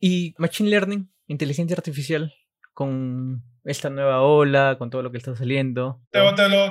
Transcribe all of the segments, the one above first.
Y Machine Learning, inteligencia artificial, con esta nueva ola, con todo lo que está saliendo.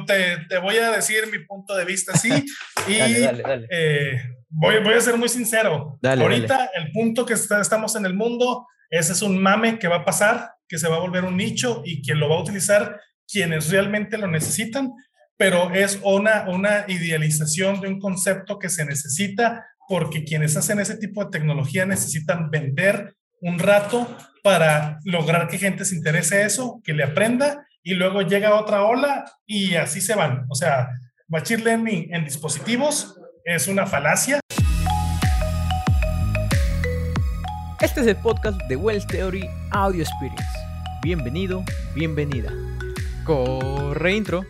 Te, te, voy a decir mi punto de vista, sí. y dale, dale, eh, voy, voy, a ser muy sincero. Ahorita el punto que estamos en el mundo, ese es un mame que va a pasar, que se va a volver un nicho y quien lo va a utilizar, quienes realmente lo necesitan, pero es una, una idealización de un concepto que se necesita porque quienes hacen ese tipo de tecnología necesitan vender un rato para lograr que gente se interese eso, que le aprenda y luego llega otra ola y así se van. O sea, Machine Learning en dispositivos es una falacia. Este es el podcast de Wells Theory Audio Experience. Bienvenido, bienvenida. Corre intro.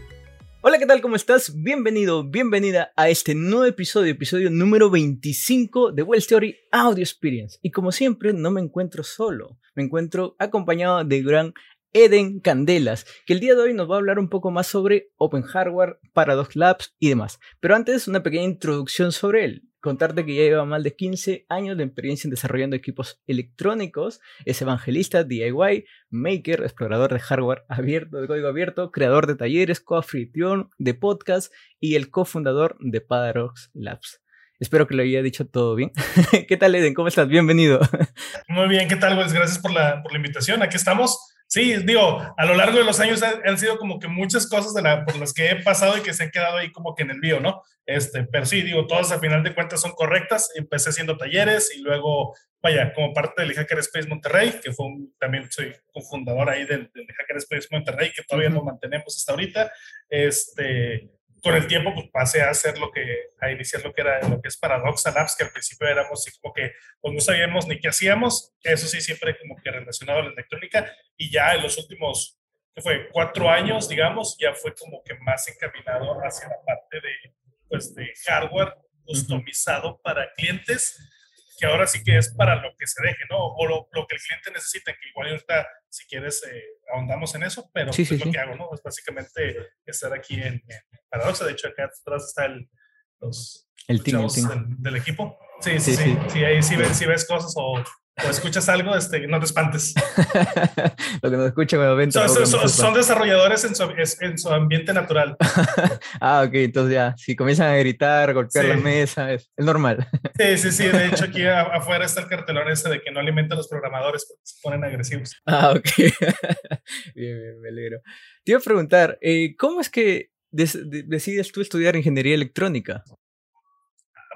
Hola, ¿qué tal? ¿Cómo estás? Bienvenido, bienvenida a este nuevo episodio, episodio número 25 de Wells Theory Audio Experience. Y como siempre, no me encuentro solo, me encuentro acompañado de gran Eden Candelas, que el día de hoy nos va a hablar un poco más sobre Open Hardware, Paradox Labs y demás. Pero antes, una pequeña introducción sobre él contarte que ya lleva más de 15 años de experiencia en desarrollando equipos electrónicos, es evangelista, DIY, maker, explorador de hardware abierto, de código abierto, creador de talleres, coanfitrión de podcast y el cofundador de Paradox Labs. Espero que lo haya dicho todo bien. ¿Qué tal, Eden? ¿Cómo estás? Bienvenido. Muy bien, ¿qué tal? Pues gracias por la invitación. Aquí estamos Sí, digo, a lo largo de los años han, sido como que muchas cosas de la, por las que he pasado y que se han quedado ahí como que en el bio, ¿no? Este, pero sí, digo, todas a final de cuentas son correctas. Empecé haciendo talleres y luego, vaya, como parte del Hacker Space Monterrey, que fue también soy cofundador ahí del, del Hacker Space Monterrey, que todavía no mantenemos hasta ahorita. Este, con el tiempo pues pasé a hacer lo que, a iniciar lo que era, lo que es Paradox Labs, que al principio éramos así como que pues no sabíamos ni qué hacíamos, eso sí siempre como que relacionado a la electrónica, y ya en los últimos, que fue cuatro años, digamos, ya fue como que más encaminado hacia la parte de, pues de hardware customizado para clientes, que ahora sí que es para lo que se deje, ¿no? O lo, que el cliente necesita, que igual ahorita, si quieres, eh, ahondamos en eso, pero es lo que hago, ¿no? Es básicamente estar aquí en, Paradoxa. De hecho, acá atrás está el, los, el team, Del, equipo. Sí, sí, sí. sí. ahí sí ves, ves cosas o o escuchas algo, este, no te espantes. Lo que no escucha me son, son, desarrolladores en su, en su, ambiente natural. ah, ok, entonces ya, si comienzan a gritar, golpear la mesa, es, normal. sí, sí, sí, de hecho aquí afuera está el cartelón ese de que no alimenta a los programadores porque se ponen agresivos. Ah, ok. bien, bien, me alegro. Te iba a preguntar, eh, ¿cómo es que decides tú estudiar ingeniería electrónica?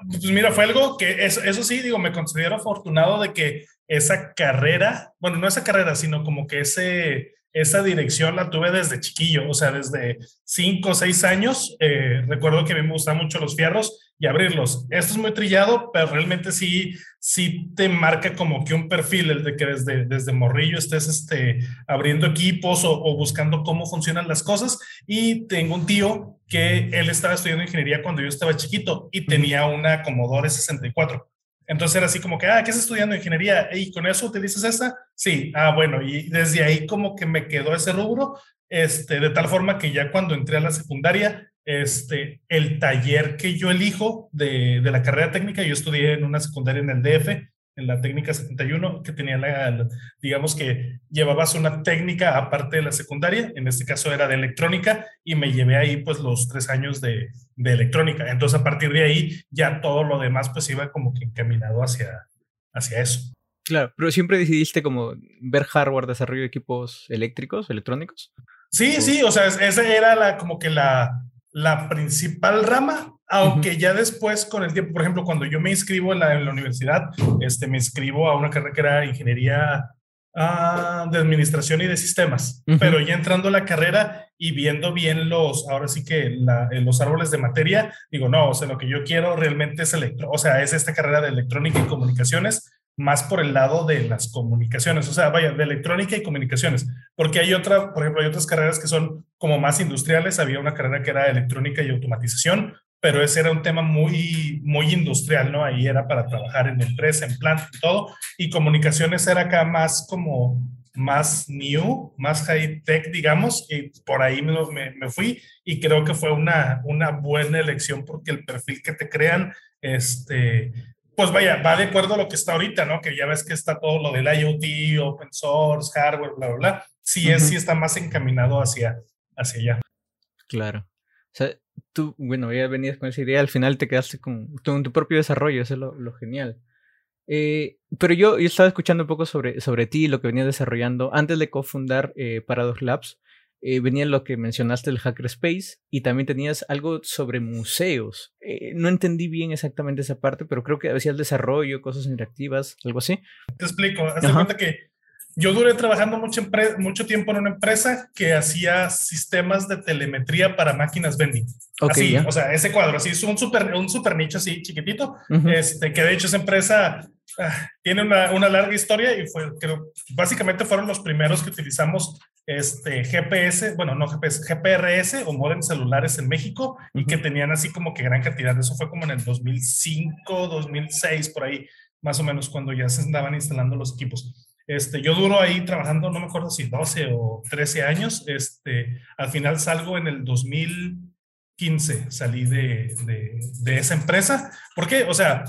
Pues mira, fue algo que eso, eso sí, digo, me considero afortunado de que esa carrera, bueno, no esa carrera, sino como que ese, esa dirección la tuve desde chiquillo, o sea, desde cinco o seis años. Eh, recuerdo que a mí me gustaban mucho los fierros y abrirlos. Esto es muy trillado, pero realmente sí, sí te marca como que un perfil, el de que desde, desde morrillo estés este, abriendo equipos o, o buscando cómo funcionan las cosas. Y tengo un tío que él estaba estudiando ingeniería cuando yo estaba chiquito y tenía una Commodore 64. Entonces era así como que, ah, ¿qué estás estudiando ingeniería? ¿Y con eso utilizas esta? Sí, ah, bueno, y desde ahí como que me quedó ese rubro, este, de tal forma que ya cuando entré a la secundaria, este, el taller que yo elijo de, de la carrera técnica, yo estudié en una secundaria en el DF, en la técnica 71, que tenía la, digamos que llevabas una técnica aparte de la secundaria, en este caso era de electrónica, y me llevé ahí pues los tres años de, de electrónica. Entonces a partir de ahí ya todo lo demás pues iba como que encaminado hacia, hacia eso. Claro, pero siempre decidiste como ver hardware, desarrollo de equipos eléctricos, electrónicos. Sí, sí, o sea, esa era la, como que la, la principal rama, aunque ya después con el tiempo, por ejemplo, cuando yo me inscribo en la, universidad, este, me inscribo a una carrera que era ingeniería ah, de administración y de sistemas, pero ya entrando a la carrera y viendo bien los, ahora sí que los árboles de materia, digo, no, o sea, lo que yo quiero realmente es electro, o sea, es esta carrera de electrónica y comunicaciones, más por el lado de las comunicaciones, o sea, vaya, de electrónica y comunicaciones, porque hay otra, por ejemplo, hay otras carreras que son como más industriales, había una carrera que era electrónica y automatización, pero ese era un tema muy, muy industrial, ¿no? Ahí era para trabajar en empresa, en planta y todo. Y comunicaciones era acá más como más new, más high tech, digamos, y por ahí me, me, fui y creo que fue una, una buena elección porque el perfil que te crean, este, pues vaya, va de acuerdo a lo que está ahorita, ¿no? Que ya ves que está todo lo del IoT, open source, hardware, bla, bla, bla. Sí, es, sí está más encaminado hacia, hacia allá. Claro. O sea, tú, bueno, ya venías con esa idea, al final te quedaste con tu, tu propio desarrollo, eso es lo, genial. Eh, pero yo, yo, estaba escuchando un poco sobre, sobre ti, lo que venías desarrollando antes de cofundar eh, Paradox Labs. Eh, venía lo que mencionaste el Hackerspace y también tenías algo sobre museos. Eh, no entendí bien exactamente esa parte, pero creo que el desarrollo, cosas interactivas, algo así. Te explico. Haz cuenta que yo duré trabajando mucho, mucho tiempo en una empresa que hacía sistemas de telemetría para máquinas vending. así, o sea, ese cuadro, así es un super, un super nicho así chiquitito, este, que de hecho esa empresa ah, tiene una, una, larga historia y fue, creo, básicamente fueron los primeros que utilizamos este, GPS, bueno, no GPS, GPRS o modem celulares en México y que tenían así como que gran cantidad. Eso fue como en el 2005, 2006, por ahí, más o menos, cuando ya se andaban instalando los equipos. Este, yo duro ahí trabajando, no me acuerdo si 12 o 13 años. Este, al final salgo en el 2015, salí de, de, de esa empresa. ¿Por qué? O sea,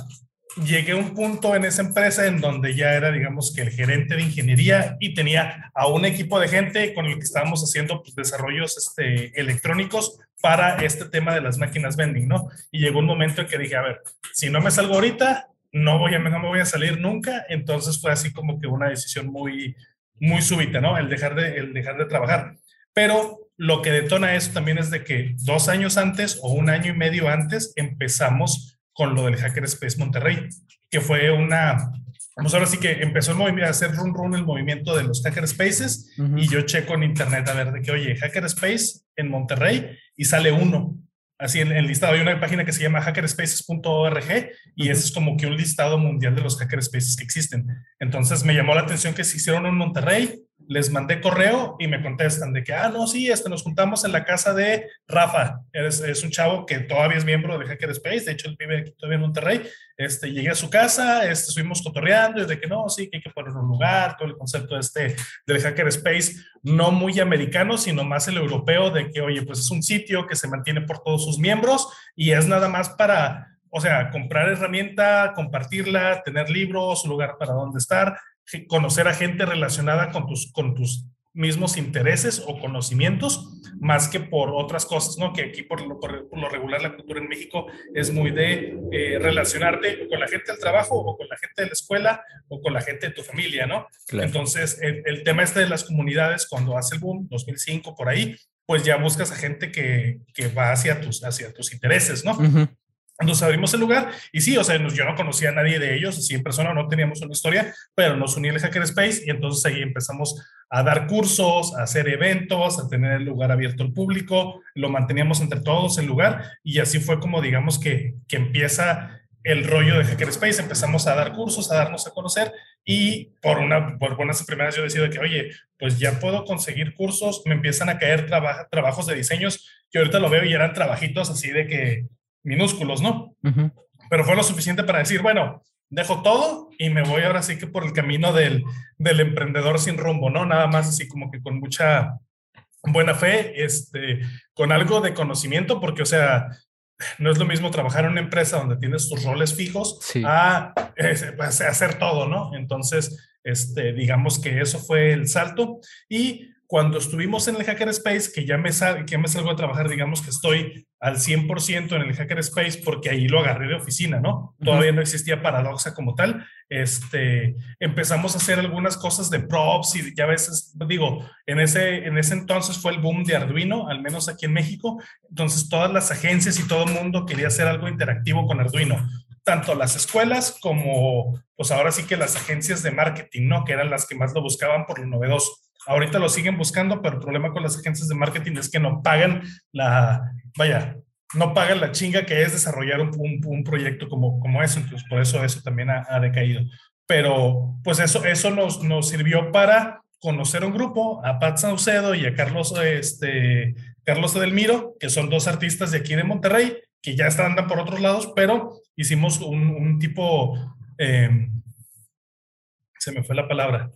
llegué a un punto en esa empresa en donde ya era, digamos, que el gerente de ingeniería y tenía a un equipo de gente con el que estábamos haciendo pues, desarrollos este, electrónicos para este tema de las máquinas vending, ¿no? Y llegó un momento en que dije, a ver, si no me salgo ahorita, no, voy a, no me voy a salir nunca. Entonces fue así como que una decisión muy, muy súbita, ¿no? El dejar de, el dejar de trabajar. Pero lo que detona eso también es de que dos años antes o un año y medio antes empezamos con lo del Hackerspace Monterrey, que fue una, vamos ahora sí que empezó el movimiento, a hacer run run el movimiento de los Hackerspaces y yo checo en internet a ver de que, oye, Hackerspace en Monterrey y sale uno. Así en el listado hay una página que se llama hackerspaces.org y ese es como que un listado mundial de los hackerspaces que existen. Entonces me llamó la atención que se hicieron en Monterrey, les mandé correo y me contestan de que, ah, no, sí, este, nos juntamos en la casa de Rafa. Es, es un chavo que todavía es miembro de Hackerspace, de hecho, él vive aquí todavía en Monterrey. Este, llegué a su casa, este, estuvimos cotorreando y de que no, sí, que hay que poner un lugar, todo el concepto este del Hackerspace, no muy americano, sino más el europeo, de que, oye, pues es un sitio que se mantiene por todos sus miembros y es nada más para o sea, comprar herramienta, compartirla, tener libros, un lugar para donde estar, conocer a gente relacionada con tus, con tus mismos intereses o conocimientos, más que por otras cosas, ¿no? Que aquí por lo, por, lo regular la cultura en México es muy de eh, relacionarte con la gente del trabajo o con la gente de la escuela o con la gente de tu familia, ¿no? Entonces, el, tema este de las comunidades, cuando hace el boom, 2005, por ahí, pues ya buscas a gente que, que va hacia tus, hacia tus intereses, ¿no? Nos abrimos el lugar y sí, o sea, yo no conocía a nadie de ellos, así en persona no teníamos una historia, pero nos uní el Hackerspace y entonces ahí empezamos a dar cursos, a hacer eventos, a tener el lugar abierto al público, lo manteníamos entre todos el lugar y así fue como digamos que, que empieza el rollo de Hackerspace, empezamos a dar cursos, a darnos a conocer y por una por buenas primeras yo decido que, oye, pues ya puedo conseguir cursos, me empiezan a caer trabajos de diseños que ahorita lo veo y eran trabajitos así de que minúsculos, ¿no? Pero fue lo suficiente para decir, bueno, dejo todo y me voy ahora sí que por el camino del, del emprendedor sin rumbo, ¿no? Nada más así como que con mucha buena fe, este, con algo de conocimiento, porque, o sea, no es lo mismo trabajar en una empresa donde tienes tus roles fijos a, pues, a, hacer todo, ¿no? Entonces, este, digamos que eso fue el salto y cuando estuvimos en el Hackerspace, que ya me, sal, que me salgo a trabajar, digamos que estoy al 100% en el Hackerspace porque ahí lo agarré de oficina, ¿no? Todavía no existía Paradoxa como tal. Este, empezamos a hacer algunas cosas de props y ya a veces, digo, en ese, en ese entonces fue el boom de Arduino, al menos aquí en México. Entonces todas las agencias y todo el mundo quería hacer algo interactivo con Arduino tanto las escuelas como, pues ahora sí que las agencias de marketing, ¿no? Que eran las que más lo buscaban por lo novedoso. Ahorita lo siguen buscando, pero el problema con las agencias de marketing es que no pagan la, vaya, no pagan la chinga que es desarrollar un, un, proyecto como, como eso. Entonces, por eso eso también ha, decaído. Pero, pues eso, eso nos, nos sirvió para conocer un grupo, a Pat Saucedo y a Carlos, este, Carlos Edelmiro, que son dos artistas de aquí de Monterrey, que ya están andan por otros lados, pero hicimos un, un tipo, eh, se me fue la palabra,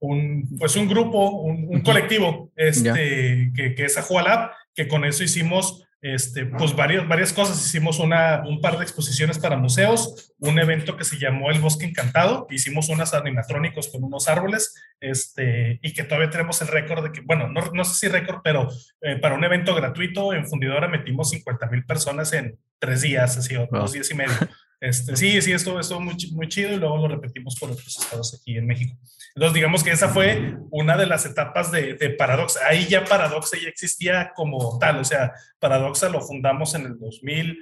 un, pues un grupo, un, colectivo este, que, que es Ajualab, que con eso hicimos este, pues varias, varias cosas. Hicimos una, un par de exposiciones para museos, un evento que se llamó El Bosque Encantado, hicimos unos animatrónicos con unos árboles, este, y que todavía tenemos el récord de que, bueno, no, no sé si récord, pero eh, para un evento gratuito en Fundidora metimos 50 mil personas en tres días, así, o dos días y medio. Este, sí, sí, esto estuvo muy, muy chido y luego lo repetimos por otros estados aquí en México. Entonces, digamos que esa fue una de las etapas de, de Paradoxa. Ahí ya Paradoxa ya existía como tal, o sea, Paradoxa lo fundamos en el 2000,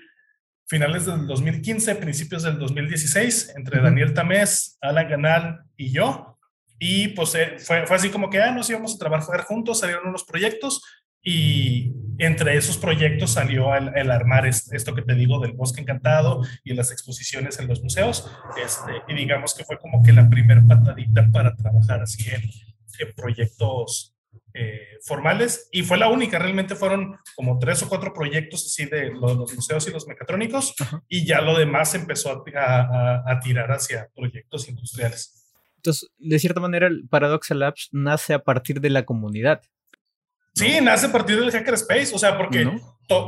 finales del 2015, principios del 2016, entre Daniel Tamés, Alan Ganal y yo. Y pues eh, fue, fue así como que, ah, nos íbamos a trabajar juntos, salieron unos proyectos y entre esos proyectos salió el, armar esto que te digo del bosque encantado y las exposiciones en los museos. Este, y digamos que fue como que la primer patadita para trabajar así en, proyectos eh, formales. Y fue la única, realmente fueron como tres o cuatro proyectos así de los, museos y los mecatrónicos. Y ya lo demás empezó a, a tirar hacia proyectos industriales. Entonces, de cierta manera, el Paradox Labs nace a partir de la comunidad. Sí, nace a partir del Hackerspace, o sea, porque,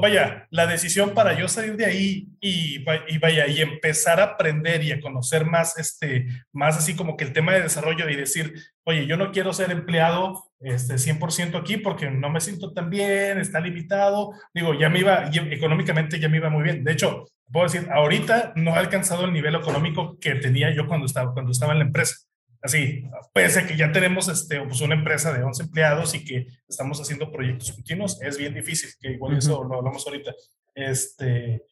vaya, la decisión para yo salir de ahí y, vaya, y empezar a aprender y a conocer más, este, más así como que el tema de desarrollo y decir, oye, yo no quiero ser empleado este, 100% aquí porque no me siento tan bien, está limitado, digo, ya me iba, económicamente ya me iba muy bien. De hecho, puedo decir, ahorita no he alcanzado el nivel económico que tenía yo cuando estaba, cuando estaba en la empresa así, pese a que ya tenemos este, pues una empresa de 11 empleados y que estamos haciendo proyectos continuos, es bien difícil, que igual eso lo hablamos ahorita. Este,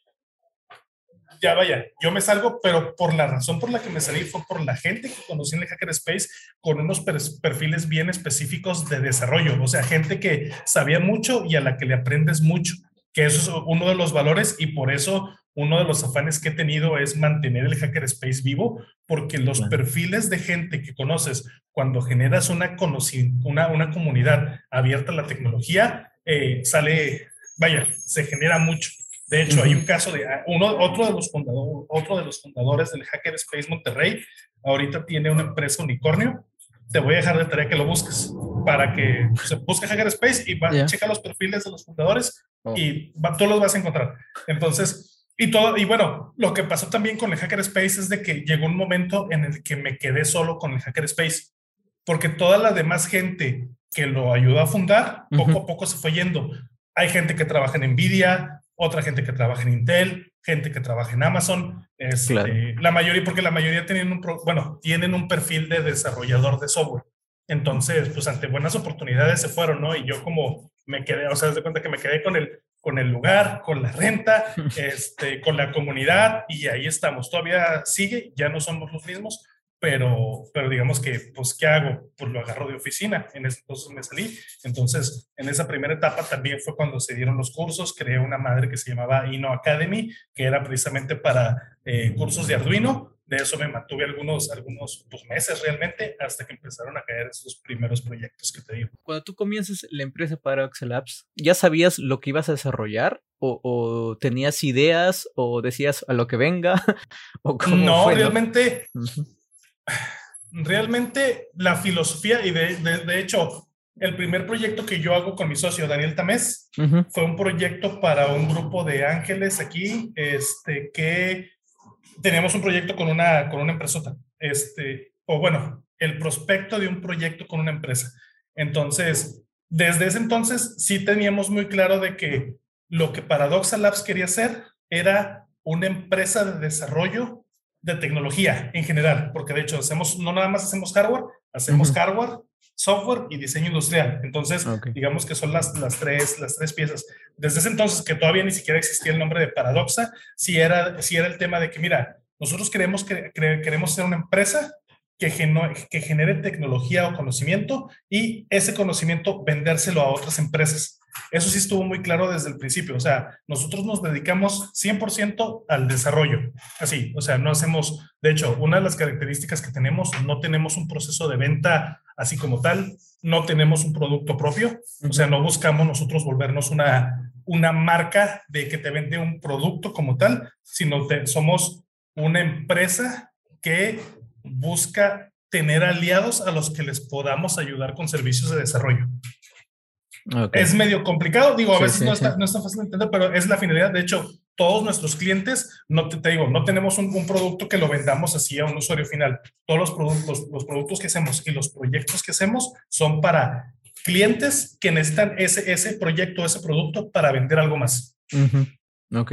ya vaya, yo me salgo, pero por la razón por la que me salí fue por la gente que conocí en el Hackerspace con unos perfiles bien específicos de desarrollo, o sea, gente que sabía mucho y a la que le aprendes mucho, que eso es uno de los valores y por eso uno de los afanes que he tenido es mantener el Hackerspace vivo, porque los perfiles de gente que conoces cuando generas una, una, una comunidad abierta a la tecnología, eh, sale, vaya, se genera mucho. De hecho, hay un caso de ah, uno, otro de los fundadores, otro de los fundadores del Hackerspace Monterrey, ahorita tiene una empresa unicornio. Te voy a dejar de tarea que lo busques para que se busque Hackerspace y va, checa los perfiles de los fundadores oh. y va, tú los vas a encontrar. Entonces, y todo, y bueno, lo que pasó también con el Hackerspace es de que llegó un momento en el que me quedé solo con el Hackerspace, porque toda la demás gente que lo ayudó a fundar, poco a poco se fue yendo. Hay gente que trabaja en Nvidia, otra gente que trabaja en Intel, gente que trabaja en Amazon, este, la mayoría, porque la mayoría tienen un, bueno, tienen un perfil de desarrollador de software. Entonces, pues ante buenas oportunidades se fueron, ¿no? Y yo como me quedé, o sea, de cuenta que me quedé con el, con el lugar, con la renta, este, con la comunidad y ahí estamos. Todavía sigue, ya no somos los mismos, pero, pero digamos que, pues, ¿qué hago? Pues lo agarro de oficina. En ese entonces me salí. Entonces, en esa primera etapa también fue cuando se dieron los cursos. Creé una madre que se llamaba Inno Academy, que era precisamente para eh, cursos de Arduino de eso me mantuve algunos, algunos pues, meses realmente hasta que empezaron a caer esos primeros proyectos que te digo. Cuando tú comienzas la empresa para Labs, ¿ya sabías lo que ibas a desarrollar? ¿O, tenías ideas? ¿O decías a lo que venga? ¿O no, realmente, realmente la filosofía, y de, de, hecho, el primer proyecto que yo hago con mi socio Daniel Tamés fue un proyecto para un grupo de ángeles aquí, este, que teníamos un proyecto con una, con una empresota, este, o bueno, el prospecto de un proyecto con una empresa. Entonces, desde ese entonces sí teníamos muy claro de que lo que Paradoxa Labs quería hacer era una empresa de desarrollo de tecnología en general, porque de hecho hacemos, no nada más hacemos hardware, hacemos hardware, software y diseño industrial. Entonces, digamos que son las, las, tres, las tres piezas. Desde ese entonces, que todavía ni siquiera existía el nombre de Paradoxa, si era, si era el tema de que, mira, nosotros queremos, que, queremos ser una empresa que, que genere tecnología o conocimiento y ese conocimiento vendérselo a otras empresas. Eso sí estuvo muy claro desde el principio. O sea, nosotros nos dedicamos 100% al desarrollo. Así, o sea, no hacemos, de hecho, una de las características que tenemos, no tenemos un proceso de venta así como tal, no tenemos un producto propio. O sea, no buscamos nosotros volvernos una, una marca de que te vende un producto como tal, sino que somos una empresa que busca tener aliados a los que les podamos ayudar con servicios de desarrollo. Es medio complicado, digo, a veces no, está, no, fácil de entender, pero es la finalidad. De hecho, todos nuestros clientes, no te, digo, no tenemos un, producto que lo vendamos así a un usuario final. Todos los productos, los productos que hacemos y los proyectos que hacemos son para clientes que necesitan ese, ese proyecto, ese producto para vender algo más. Ok.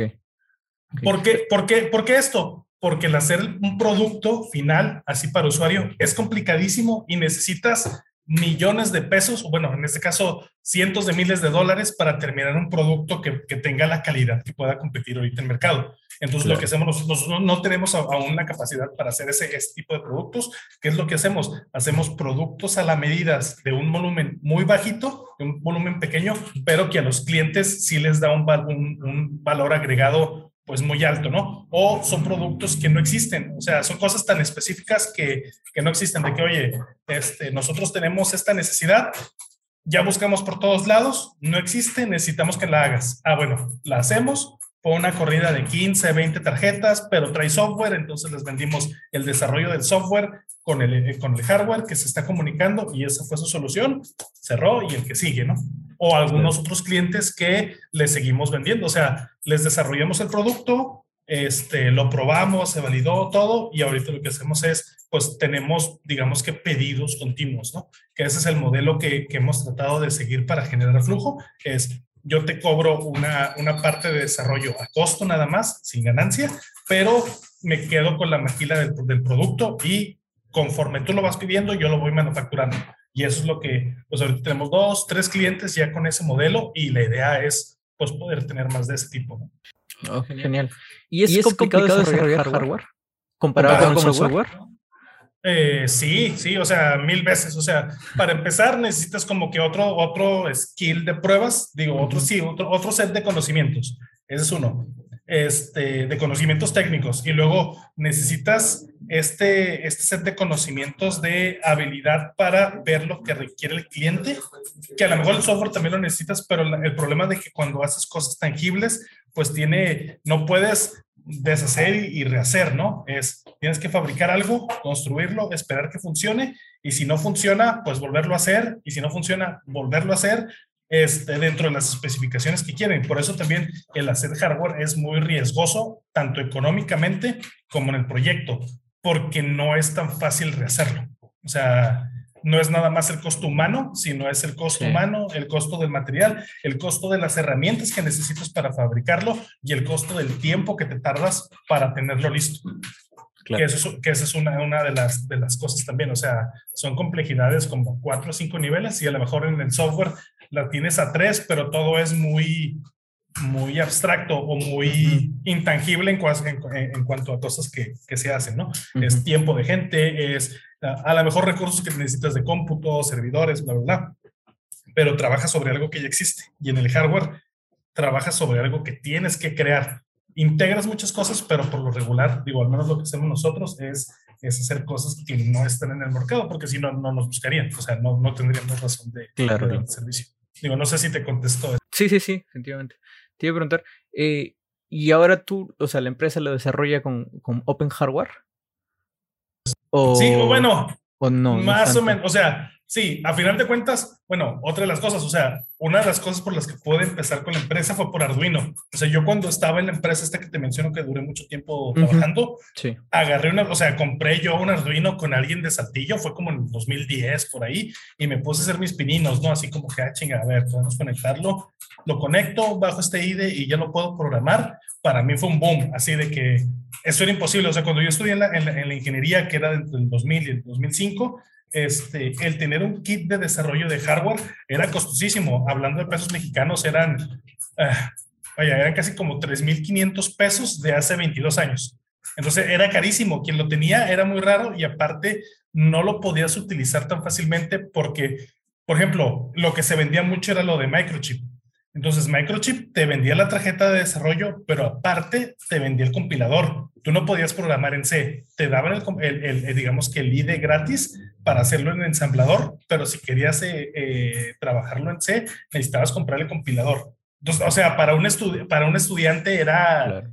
¿Por, qué, por, qué, ¿Por qué esto? Porque el hacer un producto final así para usuario es complicadísimo y necesitas millones de pesos, o bueno, en este caso cientos de miles de dólares para terminar un producto que, que tenga la calidad que pueda competir ahorita en el mercado. Entonces, lo que hacemos nosotros, no tenemos aún la capacidad para hacer ese, ese, tipo de productos. ¿Qué es lo que hacemos? Hacemos productos a la medida de un volumen muy bajito, de un volumen pequeño, pero que a los clientes sí les da un, un, un valor agregado pues muy alto, ¿no? O son productos que no existen, o sea, son cosas tan específicas que, que no existen, de que, oye, este, nosotros tenemos esta necesidad, ya buscamos por todos lados, no existe, necesitamos que la hagas. Ah, bueno, la hacemos, fue una corrida de 15, 20 tarjetas, pero trae software, entonces les vendimos el desarrollo del software con el, eh, con el hardware que se está comunicando y esa fue su solución, cerró y el que sigue, ¿no? O algunos otros clientes que les seguimos vendiendo, o sea, les desarrollamos el producto, este, lo probamos, se validó todo y ahorita lo que hacemos es, pues tenemos, digamos que pedidos continuos, ¿no? Que ese es el modelo que, que hemos tratado de seguir para generar flujo, es yo te cobro una, una parte de desarrollo a costo nada más, sin ganancia, pero me quedo con la maquila del, del producto y conforme tú lo vas pidiendo, yo lo voy manufacturando. Y eso es lo que, pues ahorita tenemos dos, tres clientes ya con ese modelo y la idea es, pues, poder tener más de ese tipo. ¿no? Oh, genial. ¿Y es, complicado, desarrollar, hardware? ¿Comparado, con, software? Eh, sí, sí, o sea, mil veces. O sea, para empezar necesitas como que otro, otro skill de pruebas, digo, otro, sí, otro, otro set de conocimientos. Ese es uno. Este, de conocimientos técnicos. Y luego necesitas este, este set de conocimientos de habilidad para ver lo que requiere el cliente, que a lo mejor el software también lo necesitas, pero el problema de que cuando haces cosas tangibles, pues tiene, no puedes deshacer y, rehacer, ¿no? Es, tienes que fabricar algo, construirlo, esperar que funcione y si no funciona, pues volverlo a hacer y si no funciona, volverlo a hacer este, dentro de las especificaciones que quieren. Por eso también el hacer hardware es muy riesgoso, tanto económicamente como en el proyecto, porque no es tan fácil rehacerlo. O sea, no es nada más el costo humano, sino es el costo humano, el costo del material, el costo de las herramientas que necesitas para fabricarlo y el costo del tiempo que te tardas para tenerlo listo. Que, eso, que es una, una de, las, de las cosas también, o sea, son complejidades como cuatro o cinco niveles y a lo mejor en el software la tienes a tres, pero todo es muy, muy abstracto o muy intangible en, en, cuanto a cosas que, que se hacen, ¿no? Es tiempo de gente, es a, lo mejor recursos que necesitas de cómputo, servidores, bla, bla, bla, pero trabaja sobre algo que ya existe y en el hardware trabaja sobre algo que tienes que crear. Integras muchas cosas, pero por lo regular, digo, al menos lo que hacemos nosotros es, es hacer cosas que no están en el mercado, porque si no, no nos buscarían, o sea, no, no tendríamos razón de, claro. de servicio. Digo, no sé si te contestó. Sí, sí, sí, efectivamente. Te iba a preguntar, eh, ¿y ahora tú, o sea, la empresa lo desarrolla con, con Open Hardware? O, sí, bueno, o no, más o menos, o sea, sí, a final de cuentas, bueno, otra de las cosas, o sea, una de las cosas por las que pude empezar con la empresa fue por Arduino. O sea, yo cuando estaba en la empresa esta que te menciono que duré mucho tiempo trabajando, sí. agarré una, o sea, compré yo un Arduino con alguien de Saltillo, fue como en 2010 por ahí, y me puse a hacer mis pininos, ¿no? Así como que, ah, chinga, a ver, podemos conectarlo, lo conecto bajo este IDE y ya lo puedo programar. Para mí fue un boom, así de que eso era imposible. O sea, cuando yo estudié en la, en la, ingeniería, que era entre el 2000 y el 2005, este, el tener un kit de desarrollo de hardware era costosísimo. Hablando de pesos mexicanos, eran, uh, vaya, eran casi como 3.500 pesos de hace 22 años. Entonces era carísimo. Quien lo tenía era muy raro y aparte no lo podías utilizar tan fácilmente porque, por ejemplo, lo que se vendía mucho era lo de microchip. Entonces, Microchip te vendía la tarjeta de desarrollo, pero aparte te vendía el compilador. Tú no podías programar en C. Te daban el, digamos que el IDE gratis para hacerlo en ensamblador, pero si querías eh, eh, trabajarlo en C, necesitabas comprar el compilador. o sea, para un, para un estudiante era,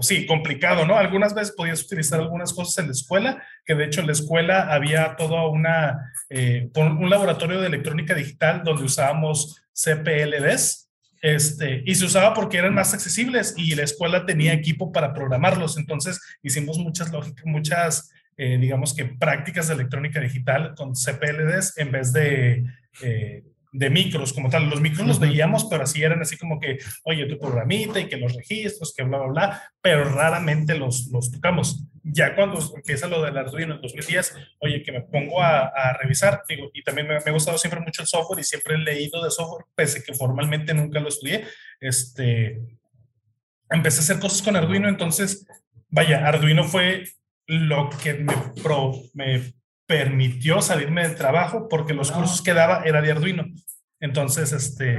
sí, complicado, ¿no? Algunas veces podías utilizar algunas cosas en la escuela, que de hecho en la escuela había todo una, eh, un laboratorio de electrónica digital donde usábamos CPLDs, este, y se usaba porque eran más accesibles y la escuela tenía equipo para programarlos. Entonces hicimos muchas lógicas, muchas, eh, digamos que prácticas de electrónica digital con CPLDs en vez de... Eh, de micros como tal. Los micros los veíamos, pero así eran así como que, oye, tu programita y que los registros, que bla, bla, bla, pero raramente los, los tocamos. Ya cuando empieza lo del Arduino en 2010, oye, que me pongo a, a revisar, digo, y también me, me, ha gustado siempre mucho el software y siempre he leído de software, pese que formalmente nunca lo estudié, este, empecé a hacer cosas con Arduino, entonces, vaya, Arduino fue lo que me, pro, me permitió salirme del trabajo porque los cursos que daba era de Arduino. Entonces, este,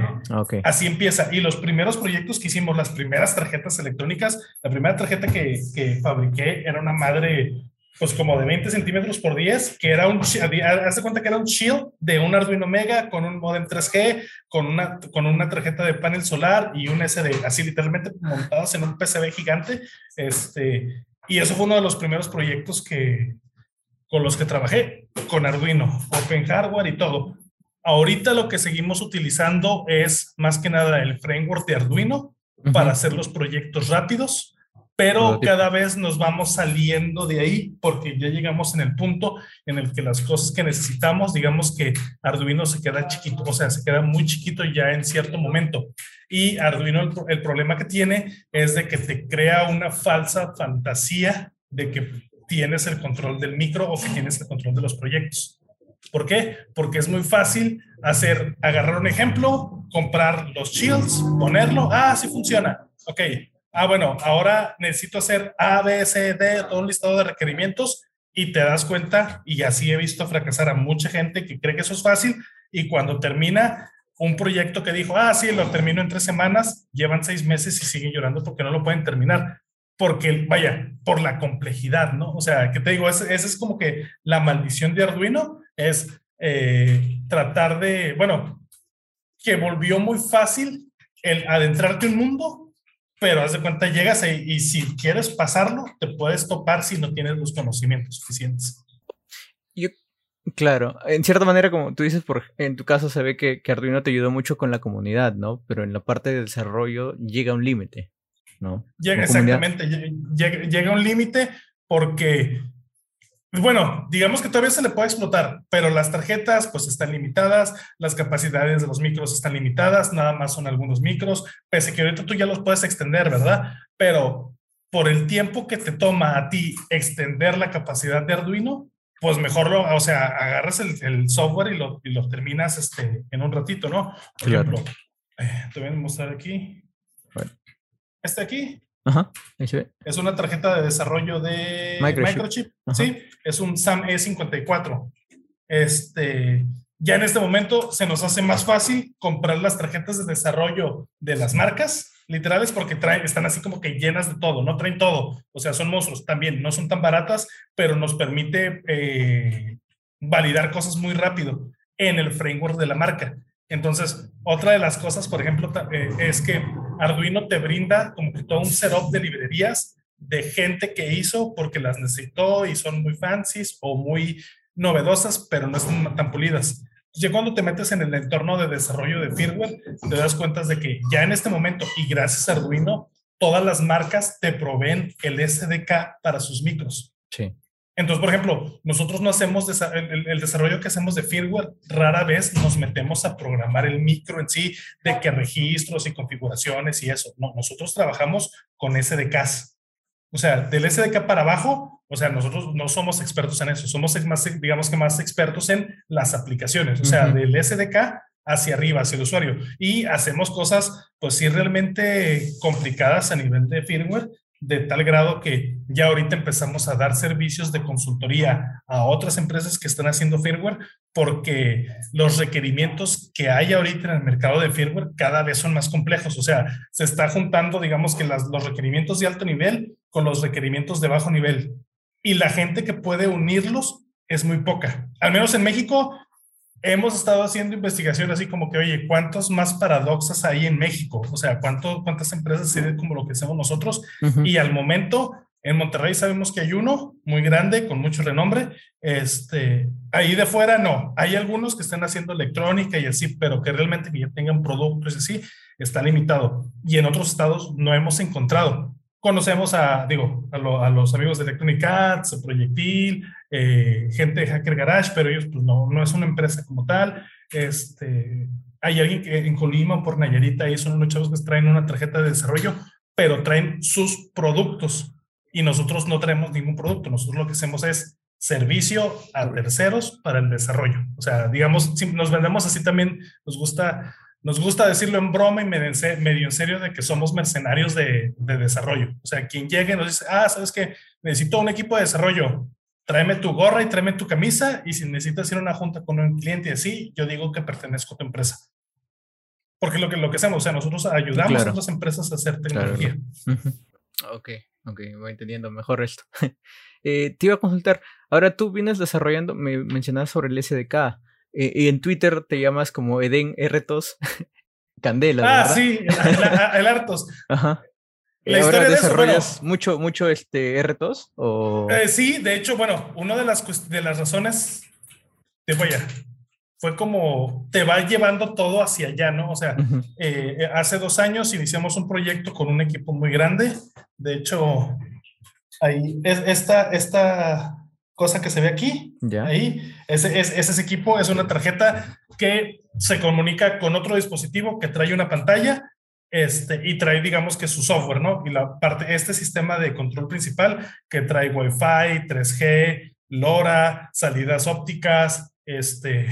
así empieza. Y los primeros proyectos que hicimos, las primeras tarjetas electrónicas, la primera tarjeta que, que fabriqué era una madre, pues como de 20 centímetros por 10, que era un, hace cuenta que era un shield de un Arduino Mega con un modem 3G, con una, con una tarjeta de panel solar y un SD, así literalmente montados en un PCB gigante. Este, y eso fue uno de los primeros proyectos que, con los que trabajé, con Arduino, Open Hardware y todo. Ahorita lo que seguimos utilizando es más que nada el framework de Arduino para hacer los proyectos rápidos, pero cada vez nos vamos saliendo de ahí porque ya llegamos en el punto en el que las cosas que necesitamos, digamos que Arduino se queda chiquito, o sea, se queda muy chiquito ya en cierto momento. Y Arduino el, el problema que tiene es de que te crea una falsa fantasía de que tienes el control del micro o que tienes el control de los proyectos. ¿Por qué? Porque es muy fácil hacer, agarrar un ejemplo, comprar los shields, ponerlo, ah, sí funciona, ok. Ah, bueno, ahora necesito hacer A, B, C, D, todo un listado de requerimientos y te das cuenta, y así he visto fracasar a mucha gente que cree que eso es fácil y cuando termina un proyecto que dijo, ah, sí, lo termino en tres semanas, llevan seis meses y siguen llorando porque no lo pueden terminar porque, vaya, por la complejidad, ¿no? O sea, que te digo, esa es como que la maldición de Arduino, es eh, tratar de, bueno, que volvió muy fácil el adentrarte un mundo, pero haz de cuenta, llegas ahí y si quieres pasarlo, te puedes topar si no tienes los conocimientos suficientes. Yo, claro, en cierta manera, como tú dices, por, en tu caso se ve que, que Arduino te ayudó mucho con la comunidad, ¿no? Pero en la parte de desarrollo llega un límite. ¿no? Llega exactamente, llega, llega, un límite porque, bueno, digamos que todavía se le puede explotar, pero las tarjetas pues están limitadas, las capacidades de los micros están limitadas, nada más son algunos micros, pese que ahorita tú ya los puedes extender, ¿verdad? Pero por el tiempo que te toma a ti extender la capacidad de Arduino, pues mejor lo, o sea, agarras el, software y lo, y lo, terminas este, en un ratito, ¿no? Por ejemplo, eh, te voy a mostrar aquí. Este aquí. Es una tarjeta de desarrollo de Microchip. Sí, es un SAM E54. Este, ya en este momento se nos hace más fácil comprar las tarjetas de desarrollo de las marcas literales porque traen, están así como que llenas de todo, no traen todo. O sea, son monstruos también, no son tan baratas, pero nos permite eh, validar cosas muy rápido en el framework de la marca. Entonces, otra de las cosas, por ejemplo, eh, es que Arduino te brinda como que todo un setup de librerías de gente que hizo porque las necesitó y son muy fancies o muy novedosas, pero no están tan pulidas. Ya cuando te metes en el entorno de desarrollo de firmware, te das cuenta de que ya en este momento, y gracias a Arduino, todas las marcas te proveen el SDK para sus micros. Sí. Entonces, por ejemplo, nosotros no hacemos el, desarrollo que hacemos de firmware, rara vez nos metemos a programar el micro en sí, de que registros y configuraciones y eso. No, nosotros trabajamos con SDKs. O sea, del SDK para abajo, o sea, nosotros no somos expertos en eso, somos más, digamos que más expertos en las aplicaciones. O sea, del SDK hacia arriba, hacia el usuario. Y hacemos cosas, pues sí, realmente complicadas a nivel de firmware, de tal grado que ya ahorita empezamos a dar servicios de consultoría a otras empresas que están haciendo firmware porque los requerimientos que hay ahorita en el mercado de firmware cada vez son más complejos. O sea, se está juntando, digamos que las, los requerimientos de alto nivel con los requerimientos de bajo nivel. Y la gente que puede unirlos es muy poca. Al menos en México, hemos estado haciendo investigación así como que, oye, ¿cuántos más paradoxas hay en México? O sea, ¿cuánto, ¿cuántas empresas tienen como lo que hacemos nosotros? Y al momento, en Monterrey sabemos que hay uno muy grande, con mucho renombre. Este, ahí de fuera no. Hay algunos que están haciendo electrónica y así, pero que realmente que ya tengan productos y así, está limitado. Y en otros estados no hemos encontrado. Conocemos a, digo, a, los amigos de Electronic Arts, Proyectil, eh, gente de Hacker Garage, pero ellos pues no, no es una empresa como tal. Este, hay alguien que en Colima, por Nayarita, y son unos chavos que traen una tarjeta de desarrollo, pero traen sus productos y nosotros no traemos ningún producto. Nosotros lo que hacemos es servicio a terceros para el desarrollo. O sea, digamos, si nos vendemos así también, nos gusta, nos gusta decirlo en broma y medio en serio de que somos mercenarios de, de desarrollo. O sea, quien llegue nos dice, ah, sabes que necesito un equipo de desarrollo, tráeme tu gorra y tráeme tu camisa y si necesitas ir a una junta con un cliente y así, yo digo que pertenezco a tu empresa. Porque lo que, lo que hacemos, o sea, nosotros ayudamos a otras empresas a hacer tecnología. Ok, ok, voy entendiendo mejor esto. eh, te iba a consultar, ahora tú vienes desarrollando, me mencionabas sobre el SDK, eh, y en Twitter te llamas como Eden R2 Candela. Ah, sí, el, Artos. Ajá. La ahora desarrollas mucho, mucho este R2 o... Eh, sí, de hecho, bueno, una de las, de las razones, te voy a, fue como te va llevando todo hacia allá, ¿no? O sea, eh, hace dos años iniciamos un proyecto con un equipo muy grande. De hecho, ahí, es, esta, esta cosa que se ve aquí, ahí, ese, ese, ese equipo es una tarjeta que se comunica con otro dispositivo que trae una pantalla este, y trae, digamos que su software, ¿no? Y la parte, este sistema de control principal que trae Wi-Fi, 3G, LoRa, salidas ópticas, este,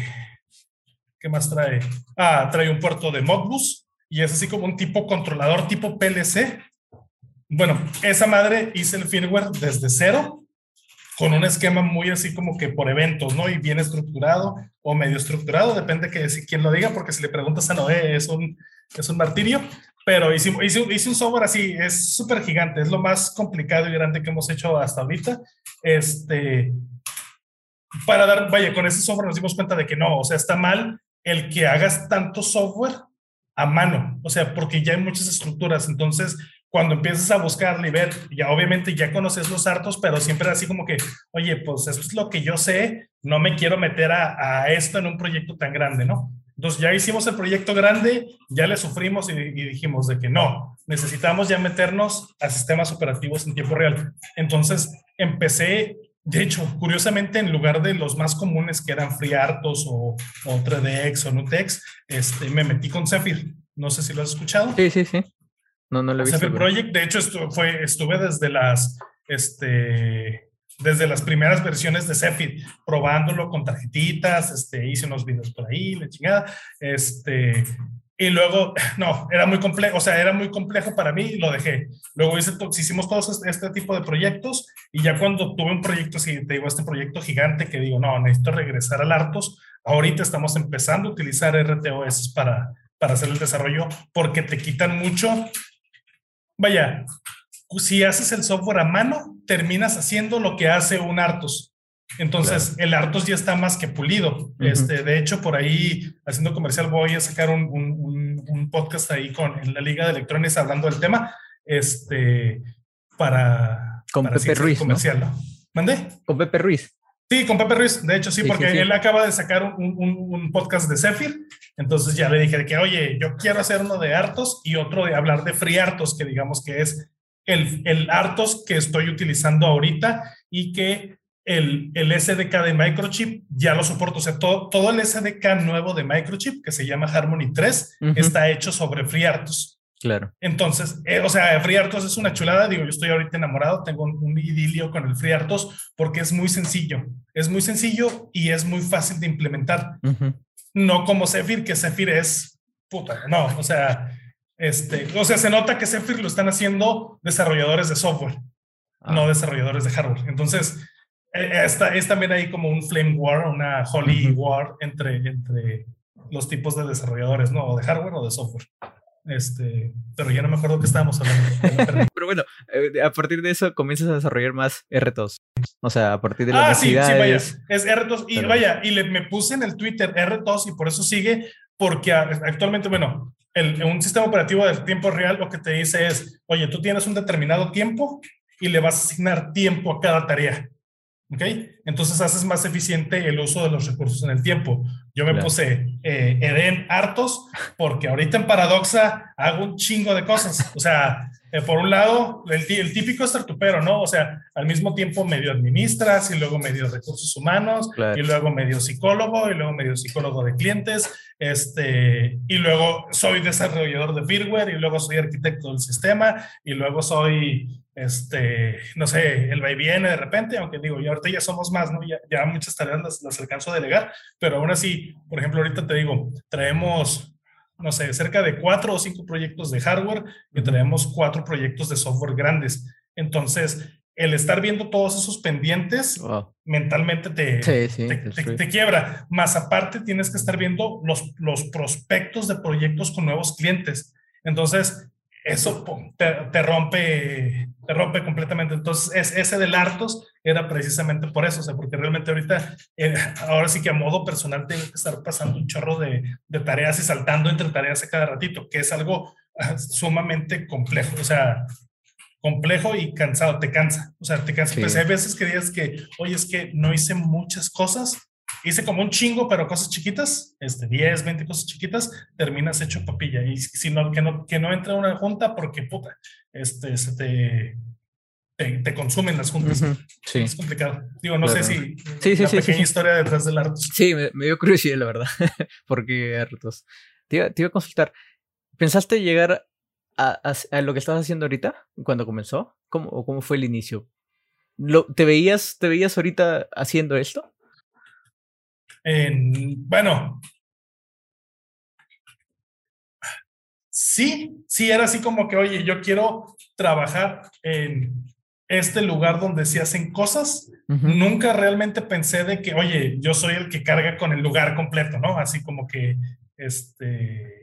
¿Qué más trae? Ah, trae un puerto de Modbus y es así como un tipo controlador tipo PLC. Bueno, esa madre hice el firmware desde cero con un esquema muy así como que por eventos, ¿no? Y bien estructurado o medio estructurado, depende que si quien lo diga, porque si le preguntas a Noé es un, es un martirio, pero hice, hice, hice un software así, es súper gigante, es lo más complicado y grande que hemos hecho hasta ahorita. Este, para dar, vaya, con ese software nos dimos cuenta de que no, o sea, está mal el que hagas tanto software a mano, o sea, porque ya hay muchas estructuras, entonces cuando empiezas a buscarle y ver, ya obviamente ya conoces los hartos, pero siempre así como que, oye, pues eso es lo que yo sé, no me quiero meter a, esto en un proyecto tan grande, ¿no? Entonces ya hicimos el proyecto grande, ya le sufrimos y, y, dijimos de que no, necesitamos ya meternos a sistemas operativos en tiempo real. Entonces empecé de hecho, curiosamente, en lugar de los más comunes que eran FreeRTOS o, o 3DX o Nutex, este, me metí con Zephyr. No sé si lo has escuchado. Sí, sí, sí. No, no lo he visto. Zephyr Project, de hecho, fue, estuve desde las, este, desde las primeras versiones de Zephyr, probándolo con tarjetitas, este, hice unos videos por ahí, la chingada, este, y luego, no, era muy complejo, o sea, era muy complejo para mí y lo dejé. Luego hice, hicimos todos este, este, tipo de proyectos y ya cuando tuve un proyecto, así, te digo, este proyecto gigante que digo, no, necesito regresar al Artos, ahorita estamos empezando a utilizar RTOS para, para hacer el desarrollo porque te quitan mucho. Vaya, si haces el software a mano, terminas haciendo lo que hace un Artos. Entonces, el Artos ya está más que pulido. este, de hecho, por ahí, haciendo comercial, voy a sacar un, un, un, podcast ahí con, en la Liga de Electrones hablando del tema, este, para... Con Pepe Ruiz, comercial, ¿no? ¿Mandé? Con Pepe Ruiz. Sí, con Pepe Ruiz, de hecho sí, porque él acaba de sacar un, un, podcast de Zephyr, entonces ya le dije que, oye, yo quiero hacer uno de Artos y otro de hablar de Free Artos, que digamos que es el, el Artos que estoy utilizando ahorita y que el, el, SDK de Microchip ya lo soporto. O sea, todo, todo el SDK nuevo de Microchip, que se llama Harmony 3, está hecho sobre FreeRTOS. Claro. Entonces, eh, o sea, FreeRTOS es una chulada. Digo, yo estoy ahorita enamorado, tengo un, idilio con el FreeRTOS porque es muy sencillo. Es muy sencillo y es muy fácil de implementar. No como Zephyr, que Zephyr es puta. No, o sea, este, o sea, se nota que Zephyr lo están haciendo desarrolladores de software, no ah. desarrolladores de hardware. Entonces, eh, esta, es también ahí como un flame war, una holy war entre, entre los tipos de desarrolladores, ¿no? O de hardware o de software. Este, pero ya no me acuerdo qué estábamos hablando. pero bueno, eh, a partir de eso comienzas a desarrollar más R2. O sea, a partir de las Ah, sí, sí, vaya. Es R2. Y vaya, y le, me puse en el Twitter R2 y por eso sigue, porque actualmente, bueno, el, un sistema operativo de tiempo real lo que te dice es, oye, tú tienes un determinado tiempo y le vas a asignar tiempo a cada tarea. ¿Ok? Entonces haces más eficiente el uso de los recursos en el tiempo. Yo me puse eh, Eden hartos porque ahorita en Paradoxa hago un chingo de cosas. O sea, eh, por un lado, el, el típico startupero, ¿no? O sea, al mismo tiempo medio administras y luego medio recursos humanos y luego medio psicólogo y luego medio psicólogo de clientes, este, y luego soy desarrollador de firmware y luego soy arquitecto del sistema y luego soy este, no sé, el va y viene de repente, aunque digo, ya ahorita ya somos más, ¿no? Ya, ya muchas tareas las, las, alcanzo a delegar, pero aún así, por ejemplo, ahorita te digo, traemos, no sé, cerca de cuatro o cinco proyectos de hardware y traemos cuatro proyectos de software grandes. Entonces, el estar viendo todos esos pendientes mentalmente te, te, te, quiebra. Más aparte, tienes que estar viendo los, los prospectos de proyectos con nuevos clientes. Entonces, eso te, rompe, te rompe completamente. Entonces, es, ese del hartos era precisamente por eso, o sea, porque realmente ahorita, eh, ahora sí que a modo personal tengo que estar pasando un chorro de, de, tareas y saltando entre tareas a cada ratito, que es algo ah, sumamente complejo, o sea, complejo y cansado, te cansa, o sea, te cansa. Pues hay veces que digas que, oye, es que no hice muchas cosas, hice como un chingo, pero cosas chiquitas, este, 10, 20 cosas chiquitas, terminas hecho papilla. Y si no, que no, que no entra una junta porque, puta, este, se te, te, consumen las juntas. sí. Es complicado. Digo, no sé si sí, sí, la sí, pequeña historia detrás del Artos. Sí, me, dio curiosidad, la verdad. porque Artos. Te iba, te iba a consultar. ¿Pensaste llegar a, a, lo que estás haciendo ahorita cuando comenzó? ¿Cómo, o ¿Cómo fue el inicio? ¿Lo, te, veías, ¿Te veías ahorita haciendo esto? Bueno, sí, sí era así como que, oye, yo quiero trabajar en este lugar donde se hacen cosas. Nunca realmente pensé de que, oye, yo soy el que carga con el lugar completo, ¿no? Así como que, este,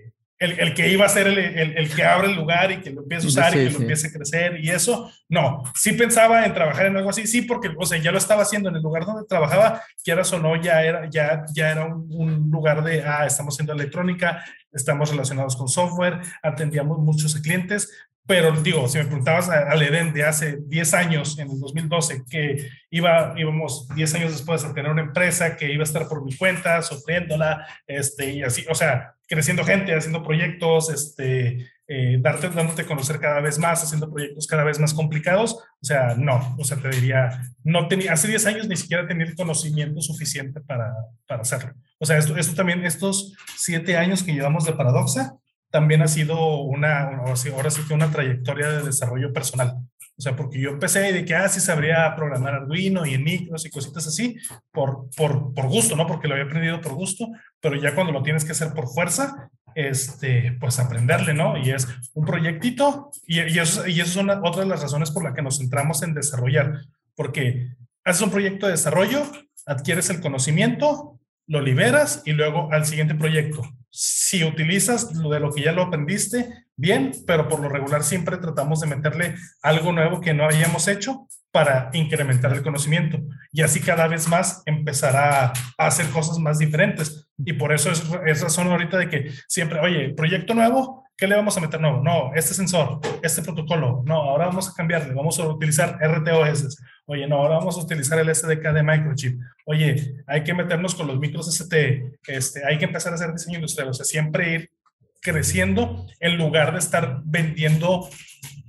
el, que iba a ser el, el, que abre el lugar y que lo empiece a usar y que lo empiece a crecer y eso, no, sí pensaba en trabajar en algo así, sí, porque, o sea, ya lo estaba haciendo en el lugar donde trabajaba, quieras o no, ya era, ya, ya era un, lugar de, ah, estamos haciendo electrónica, estamos relacionados con software, atendíamos muchos clientes, pero digo, si me preguntabas al Eden de hace 10 años, en el 2012, que iba, íbamos 10 años después a tener una empresa que iba a estar por mi cuenta, sufriéndola, este, y así, o sea, creciendo gente, haciendo proyectos, este, eh, darte, dándote a conocer cada vez más, haciendo proyectos cada vez más complicados, o sea, no, o sea, te diría, no tenía, hace 10 años ni siquiera tenía el conocimiento suficiente para, para hacerlo. O sea, esto, esto también, estos 7 años que llevamos de Paradoxa, también ha sido una, ahora sí que una trayectoria de desarrollo personal. O sea, porque yo empecé de que, ah, sí sabría programar Arduino y en micros y cositas así, por, por, por gusto, ¿no? Porque lo había aprendido por gusto, pero ya cuando lo tienes que hacer por fuerza, este, pues aprenderle, ¿no? Y es un proyectito, y, y eso, y eso es una, otra de las razones por las que nos centramos en desarrollar, porque haces un proyecto de desarrollo, adquieres el conocimiento, lo liberas y luego al siguiente proyecto si utilizas lo de lo que ya lo aprendiste, bien, pero por lo regular siempre tratamos de meterle algo nuevo que no hayamos hecho para incrementar el conocimiento y así cada vez más empezará a hacer cosas más diferentes. Y por eso es, es razón ahorita de que siempre, oye, proyecto nuevo, ¿qué le vamos a meter nuevo? No, este sensor, este protocolo, no, ahora vamos a cambiarle, vamos a utilizar RTOS Oye, no, ahora vamos a utilizar el SDK de Microchip. Oye, hay que meternos con los micros ST. Este, hay que empezar a hacer diseño industrial. O sea, siempre ir creciendo en lugar de estar vendiendo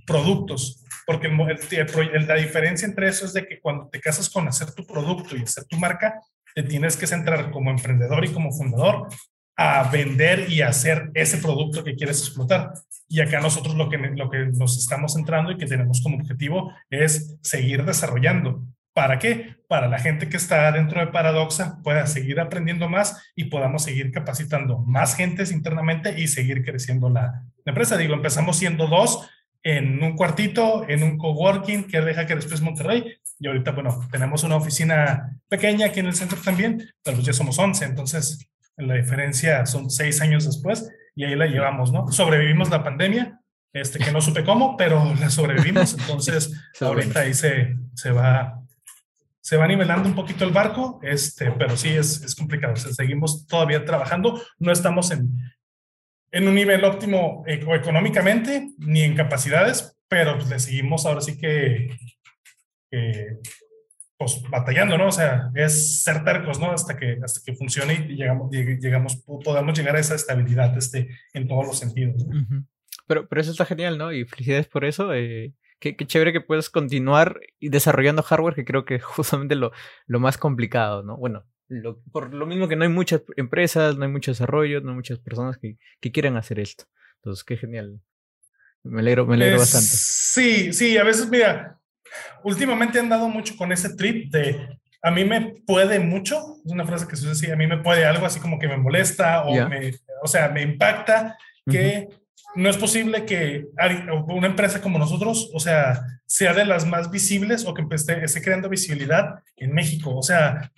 productos. Porque la diferencia entre eso es de que cuando te casas con hacer tu producto y hacer tu marca, te tienes que centrar como emprendedor y como fundador a vender y hacer ese producto que quieres explotar. Y acá nosotros lo que, lo que nos estamos centrando y que tenemos como objetivo es seguir desarrollando. ¿Para qué? Para la gente que está dentro de Paradoxa pueda seguir aprendiendo más y podamos seguir capacitando más gentes internamente y seguir creciendo la, empresa. Digo, empezamos siendo dos en un cuartito, en un coworking que deja que después Monterrey. Y ahorita, bueno, tenemos una oficina pequeña aquí en el centro también, pero pues ya somos 11. Entonces, la diferencia son seis años después y ahí la llevamos, ¿no? Sobrevivimos la pandemia, este, que no supe cómo, pero la sobrevivimos, entonces ahorita ahí se, se va se va nivelando un poquito el barco, este, pero sí es, es complicado. seguimos todavía trabajando, no estamos en, en un nivel óptimo económicamente ni en capacidades, pero pues, le seguimos ahora sí que, pues, batallando, ¿no? O sea, es ser tercos, ¿no? Hasta que, hasta que funcione y llegamos, llegamos, podamos llegar a esa estabilidad este, en todos los sentidos. pero, pero eso está genial, ¿no? Y felicidades por eso. Eh, qué, chévere que puedas continuar desarrollando hardware, que creo que es justamente lo, lo más complicado, ¿no? Bueno, por lo mismo que no hay muchas empresas, no hay mucho desarrollo, no hay muchas personas que, que quieran hacer esto. Entonces, qué genial. Me alegro, me alegro bastante. Sí, sí, a veces, mira, últimamente han dado mucho con ese trip de a mí me puede mucho, es una frase que se dice así, a mí me puede algo así como que me molesta o, me, o sea, me impacta que no es posible que una empresa como nosotros, o sea, sea de las más visibles o que esté, esté creando visibilidad en México. O sea,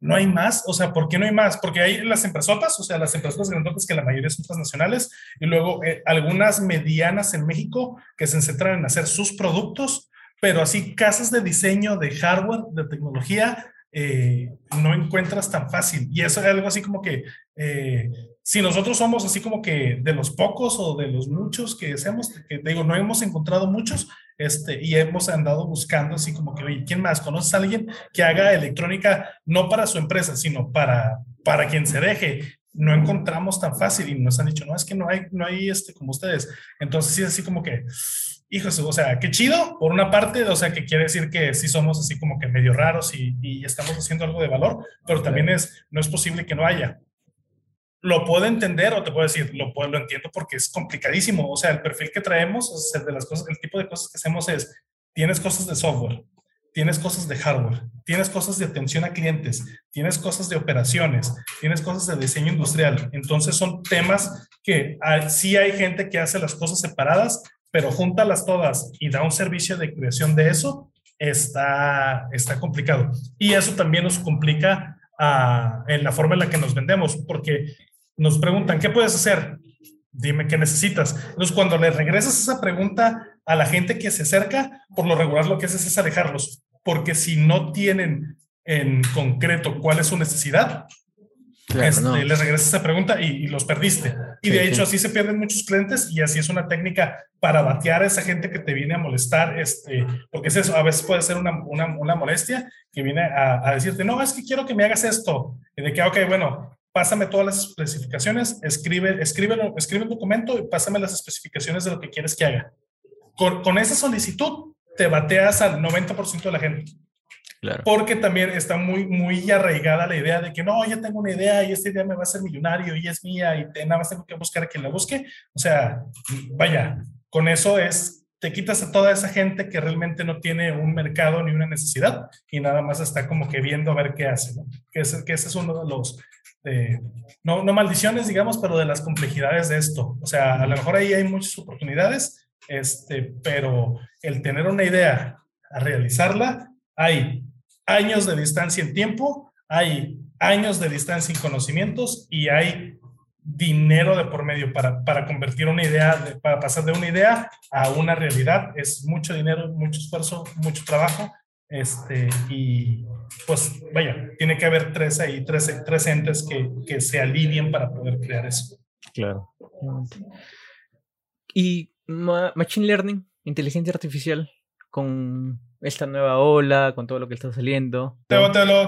no hay más, o sea, ¿por qué no hay más? Porque hay las empresotas, o sea, las empresas grandotas que la mayoría son transnacionales, y luego eh, algunas medianas en México que se centran en hacer sus productos, pero así casas de diseño de hardware, de tecnología, eh, no encuentras tan fácil. Y eso es algo así como que eh, si nosotros somos así como que de los pocos o de los muchos que hacemos, que digo, no hemos encontrado muchos, este, y hemos andado buscando así como que, oye, ¿quién más? ¿Conoces a alguien que haga electrónica no para su empresa, sino para, para quien se deje? No encontramos tan fácil y nos han dicho, no, es que no hay, no hay este como ustedes. Entonces sí, es así como que, hijos, o sea, qué chido, por una parte, o sea, que quiere decir que sí somos así como que medio raros y, y estamos haciendo algo de valor, pero también es, no es posible que no haya lo puedo entender o te puedo decir, lo, puedo, lo entiendo porque es complicadísimo. O sea, el perfil que traemos, o sea, de las cosas, el tipo de cosas que hacemos es, tienes cosas de software, tienes cosas de hardware, tienes cosas de atención a clientes, tienes cosas de operaciones, tienes cosas de diseño industrial. Entonces son temas que sí hay gente que hace las cosas separadas, pero júntalas todas y da un servicio de creación de eso, está, está complicado. Y eso también nos complica ah, en la forma en la que nos vendemos, porque nos preguntan, ¿qué puedes hacer? Dime qué necesitas. Entonces, cuando le regresas esa pregunta a la gente que se acerca, por lo regular lo que haces es alejarlos, porque si no tienen en concreto cuál es su necesidad, este, les regresas esa pregunta y, los perdiste. Y de hecho, así se pierden muchos clientes y así es una técnica para batear a esa gente que te viene a molestar, este, porque es eso, a veces puede ser una, una, una molestia que viene a, a, decirte, no, es que quiero que me hagas esto. Y de que, ok, bueno, pásame todas las especificaciones, escribe, escribe, escribe el documento y pásame las especificaciones de lo que quieres que haga. Con, con esa solicitud te bateas al 90% de la gente. Claro. Porque también está muy, muy arraigada la idea de que no, ya tengo una idea y esta idea me va a ser millonario y es mía y te, nada más tengo que buscar a quien la busque. O sea, vaya, con eso es, te quitas a toda esa gente que realmente no tiene un mercado ni una necesidad y nada más está como que viendo a ver qué hace, ¿no? Que, ese, que ese es uno de los, no, no maldiciones, digamos, pero de las complejidades de esto. O sea, a lo mejor ahí hay muchas oportunidades, este, pero el tener una idea a realizarla, hay años de distancia en tiempo, hay años de distancia en conocimientos y hay dinero de por medio para, para convertir una idea, para pasar de una idea a una realidad. Es mucho dinero, mucho esfuerzo, mucho trabajo. Este, y, pues vaya, tiene que haber tres ahí, tres, tres entes que, que se alineen para poder crear eso. Claro. Y Machine Learning, inteligencia artificial, con esta nueva ola, con todo lo que está saliendo. Te,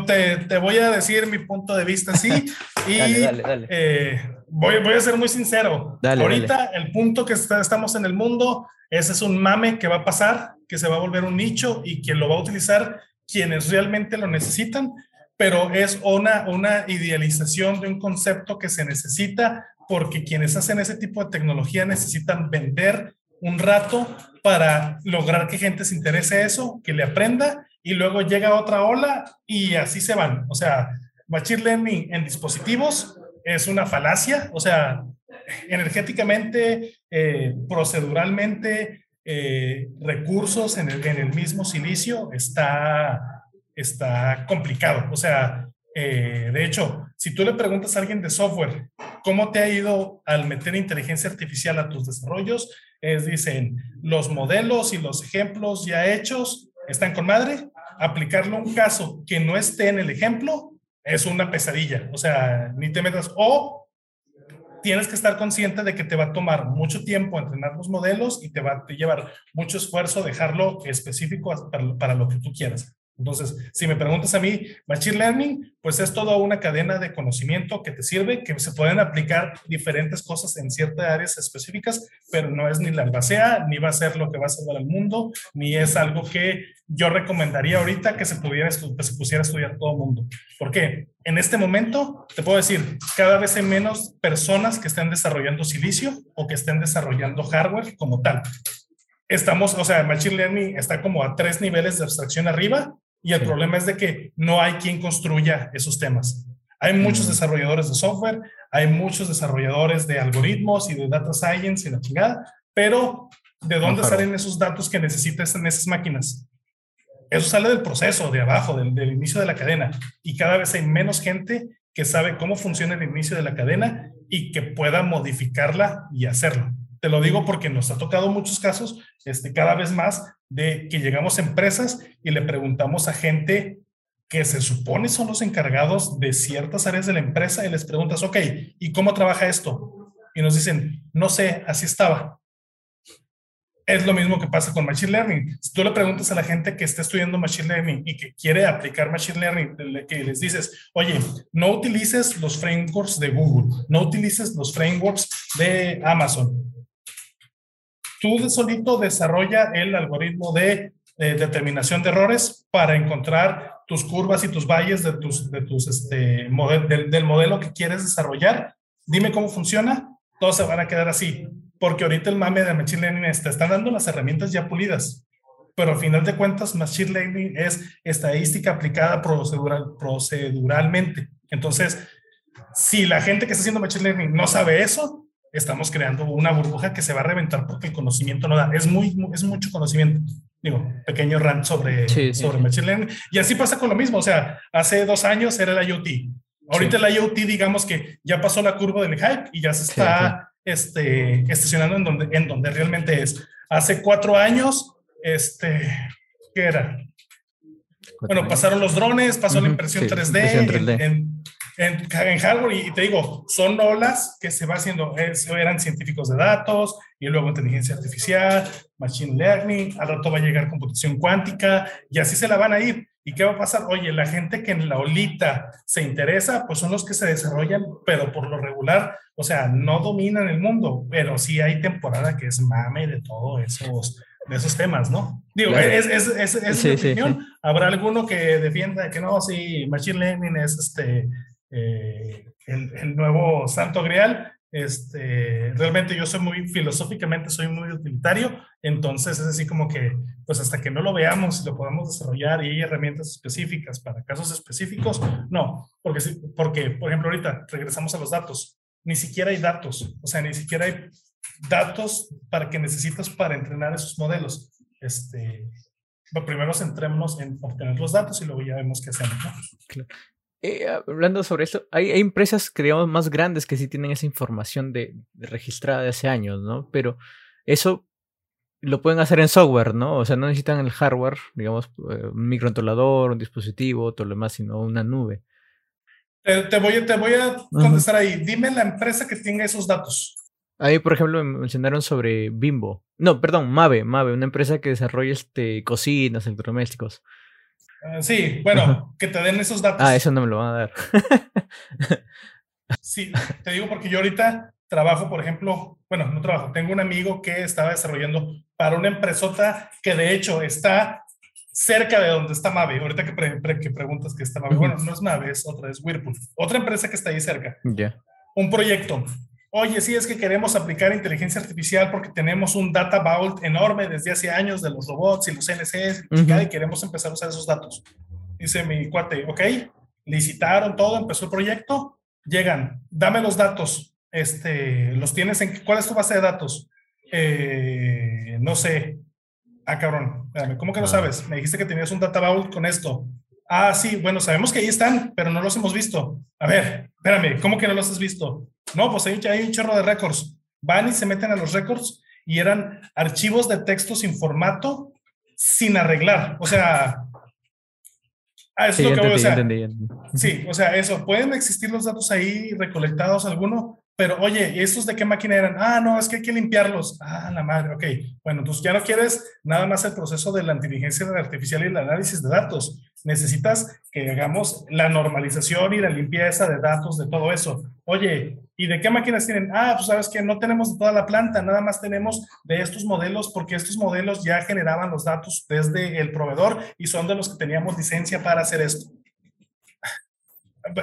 te, te, voy a decir mi punto de vista, sí. y dale, dale, eh, voy, voy, a ser muy sincero. Ahorita el punto que estamos en el mundo, ese es un mame que va a pasar, que se va a volver un nicho y quien lo va a utilizar quienes realmente lo necesitan, pero es una, una idealización de un concepto que se necesita porque quienes hacen ese tipo de tecnología necesitan vender un rato para lograr que gente se interese eso, que le aprenda y luego llega otra ola y así se van. O sea, Machine Learning en dispositivos es una falacia, o sea, energéticamente, eh, proceduralmente, eh, recursos en el, mismo silicio está, está complicado. O sea, eh, de hecho, si tú le preguntas a alguien de software ¿cómo te ha ido al meter inteligencia artificial a tus desarrollos? Es, dicen, los modelos y los ejemplos ya hechos están con madre. Aplicarlo a un caso que no esté en el ejemplo es una pesadilla. O sea, ni te metas. O tienes que estar consciente de que te va a tomar mucho tiempo entrenar los modelos y te va a llevar mucho esfuerzo dejarlo específico para, para lo que tú quieras. Entonces, si me preguntas a mí, Machine Learning, pues es toda una cadena de conocimiento que te sirve, que se pueden aplicar diferentes cosas en ciertas áreas específicas, pero no es ni la albacea, ni va a ser lo que va a salvar al mundo, ni es algo que yo recomendaría ahorita que se, pudiera, que se pusiera a estudiar todo el mundo. ¿Por qué? En este momento, te puedo decir, cada vez hay menos personas que estén desarrollando silicio o que estén desarrollando hardware como tal estamos, o sea, Machine Learning está como a tres niveles de abstracción arriba y el problema es de que no hay quien construya esos temas. Hay muchos mm. desarrolladores de software, hay muchos desarrolladores de algoritmos y de data science y la chingada, pero ¿de dónde salen esos datos que necesitas en esas máquinas? Eso sale del proceso, de abajo, del, del inicio de la cadena. Y cada vez hay menos gente que sabe cómo funciona el inicio de la cadena y que pueda modificarla y hacerlo. Te lo digo porque nos ha tocado muchos casos, este, cada vez más, de que llegamos a empresas y le preguntamos a gente que se supone son los encargados de ciertas áreas de la empresa y les preguntas, ok, ¿y cómo trabaja esto? Y nos dicen, no sé, así estaba. Es lo mismo que pasa con Machine Learning. Si tú le preguntas a la gente que está estudiando Machine Learning y que quiere aplicar Machine Learning, que les dices, oye, no utilices los frameworks de Google, no utilices los frameworks de Amazon, tú solito desarrolla el algoritmo de determinación de errores para encontrar tus curvas y tus valles de tus, de tus este, del, del, modelo que quieres desarrollar. Dime cómo funciona, todos se van a quedar así, porque ahorita el mame de Machine Learning te está dando las herramientas ya pulidas, pero al final de cuentas Machine Learning es estadística aplicada procedural, proceduralmente. Entonces, si la gente que está haciendo Machine Learning no sabe eso, estamos creando una burbuja que se va a reventar porque el conocimiento no da. Es, muy, es mucho conocimiento. Digo, pequeño rant sobre, sobre Machine Learning. Y así pasa con lo mismo. O sea, hace dos años era el IoT. Ahorita el IoT, digamos que ya pasó la curva del hype y ya se está Este, estacionando en donde, en donde realmente es. Hace cuatro años, este, ¿qué era? Bueno, pasaron los drones, pasó la impresión 3D, En, en, hardware y, te digo, son olas que se va haciendo, eran científicos de datos y luego inteligencia artificial, machine learning, al rato va a llegar computación cuántica y así se la van a ir. ¿Y qué va a pasar? Oye, la gente que en la olita se interesa, pues son los que se desarrollan, pero por lo regular, o sea, no dominan el mundo, pero sí hay temporada que es mame de todos esos de esos temas, ¿no? Digo, es, es, es, es mi opinión. Habrá alguno que defienda que no, sí, Machine Learning es este eh, el, nuevo santo grial. Este, realmente yo soy muy filosóficamente, soy muy utilitario, entonces es así como que, pues hasta que no lo veamos, lo podamos desarrollar y hay herramientas específicas para casos específicos, no, porque, porque, por ejemplo, ahorita regresamos a los datos, ni siquiera hay datos, o sea, ni siquiera hay datos para que necesitas para entrenar esos modelos. Este, primero centrémonos en obtener los datos y luego ya vemos qué hacemos. ¿no? Eh, hablando sobre esto, hay, empresas que digamos más grandes que sí tienen esa información de, registrada de hace años, ¿no? Pero eso lo pueden hacer en software, ¿no? O sea, no necesitan el hardware, digamos, eh, un microcontrolador, un dispositivo, todo lo demás, sino una nube. te, voy, te voy a contestar ahí. Dime la empresa que tenga esos datos. Ahí, por ejemplo, me mencionaron sobre Bimbo. No, perdón, Mave, Mave, una empresa que desarrolla este, cocinas, electrodomésticos. Ah, sí, bueno, que te den esos datos. Ah, eso no me lo van a dar. sí, te digo porque yo ahorita trabajo, por ejemplo, bueno, no trabajo, tengo un amigo que estaba desarrollando para una empresota que de hecho está cerca de donde está Mave. Ahorita que, que preguntas que está Mave, bueno, no es Mave, es otra, es Whirlpool. Otra empresa que está ahí cerca. Ya. Un proyecto Oye, sí, es que queremos aplicar inteligencia artificial porque tenemos un data vault enorme desde hace años de los robots y los NCs y queremos empezar a usar esos datos. Dice mi cuate, ok, licitaron todo, empezó el proyecto, llegan, dame los datos, este, los tienes en, ¿cuál es tu base de datos? Eh, no sé. Ah, cabrón, ¿cómo que no ah. sabes? Me dijiste que tenías un data vault con esto. Ah, sí, bueno, sabemos que ahí están, pero no los hemos visto. A ver, espérame, ¿cómo que no los has visto? No, pues hay, hay un chorro de récords. Van y se meten a los récords y eran archivos de texto sin formato, sin arreglar. O sea, Ah, eso es lo que voy, o sea, Sí, o sea, eso, pueden existir los datos ahí recolectados alguno, pero oye, ¿y estos de qué máquina eran? Ah, no, es que hay que limpiarlos. Ah, la madre, ok. Bueno, entonces ya no quieres nada más el proceso de la inteligencia artificial y el análisis de datos. Necesitas que hagamos la normalización y la limpieza de datos de todo eso. Oye, ¿y de qué máquinas tienen? Ah, pues sabes que no tenemos de toda la planta, nada más tenemos de estos modelos porque estos modelos ya generaban los datos desde el proveedor y son de los que teníamos licencia para hacer esto.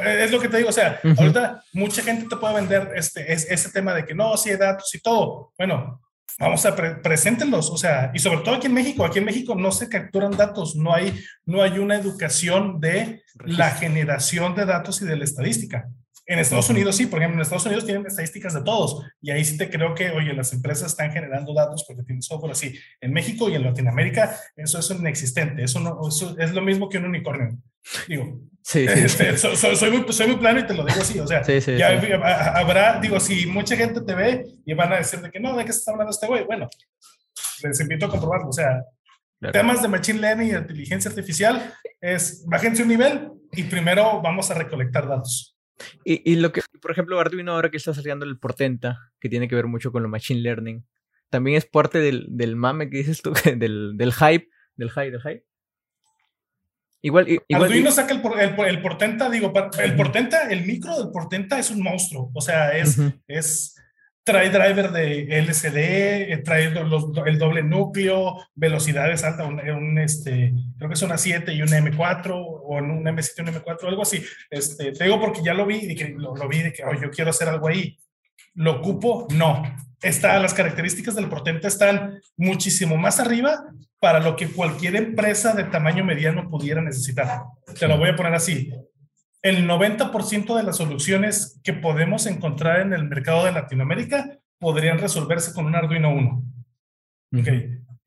Es lo que te digo, o sea, ahorita mucha gente te puede vender este, ese tema de que no, sí hay datos y todo. Bueno, vamos a pre preséntenlos, o sea, y sobre todo aquí en México, aquí en México no se capturan datos, no hay, no hay una educación de la generación de datos y de la estadística. En Estados Unidos sí, por ejemplo, en Estados Unidos tienen estadísticas de todos y ahí sí te creo que, oye, las empresas están generando datos porque tienen software así. En México y en Latinoamérica eso, es inexistente, eso, no, eso es lo mismo que un unicornio. Digo, sí, este, soy, muy, soy muy plano y te lo digo así, o sea, ya habrá, digo, si mucha gente te ve y van a decir de que no, ¿de qué está hablando este güey? Bueno, les invito a comprobarlo, o sea, temas de Machine Learning y inteligencia artificial es, bájense un nivel y primero vamos a recolectar datos. Y, y, lo que, por ejemplo, Arduino ahora que está saliendo el Portenta, que tiene que ver mucho con lo Machine Learning, también es parte del, del mame que dices tú, del, del hype, del hype, del hype. Igual, Arduino saca el, el, el, Portenta, digo, el Portenta, el micro del Portenta es un monstruo, o sea, es, es trae driver de LCD, eh, trae el doble núcleo, velocidades altas, un, este, creo que son una 7 y un M4, o un M7 y un M4, algo así. Este, te digo porque ya lo vi, y que, lo, vi de que oh, yo quiero hacer algo ahí. ¿Lo ocupo? No. Está, las características del Portenta están muchísimo más arriba para lo que cualquier empresa de tamaño mediano pudiera necesitar. Te lo voy a poner así el 90% de las soluciones que podemos encontrar en el mercado de Latinoamérica podrían resolverse con un Arduino 1.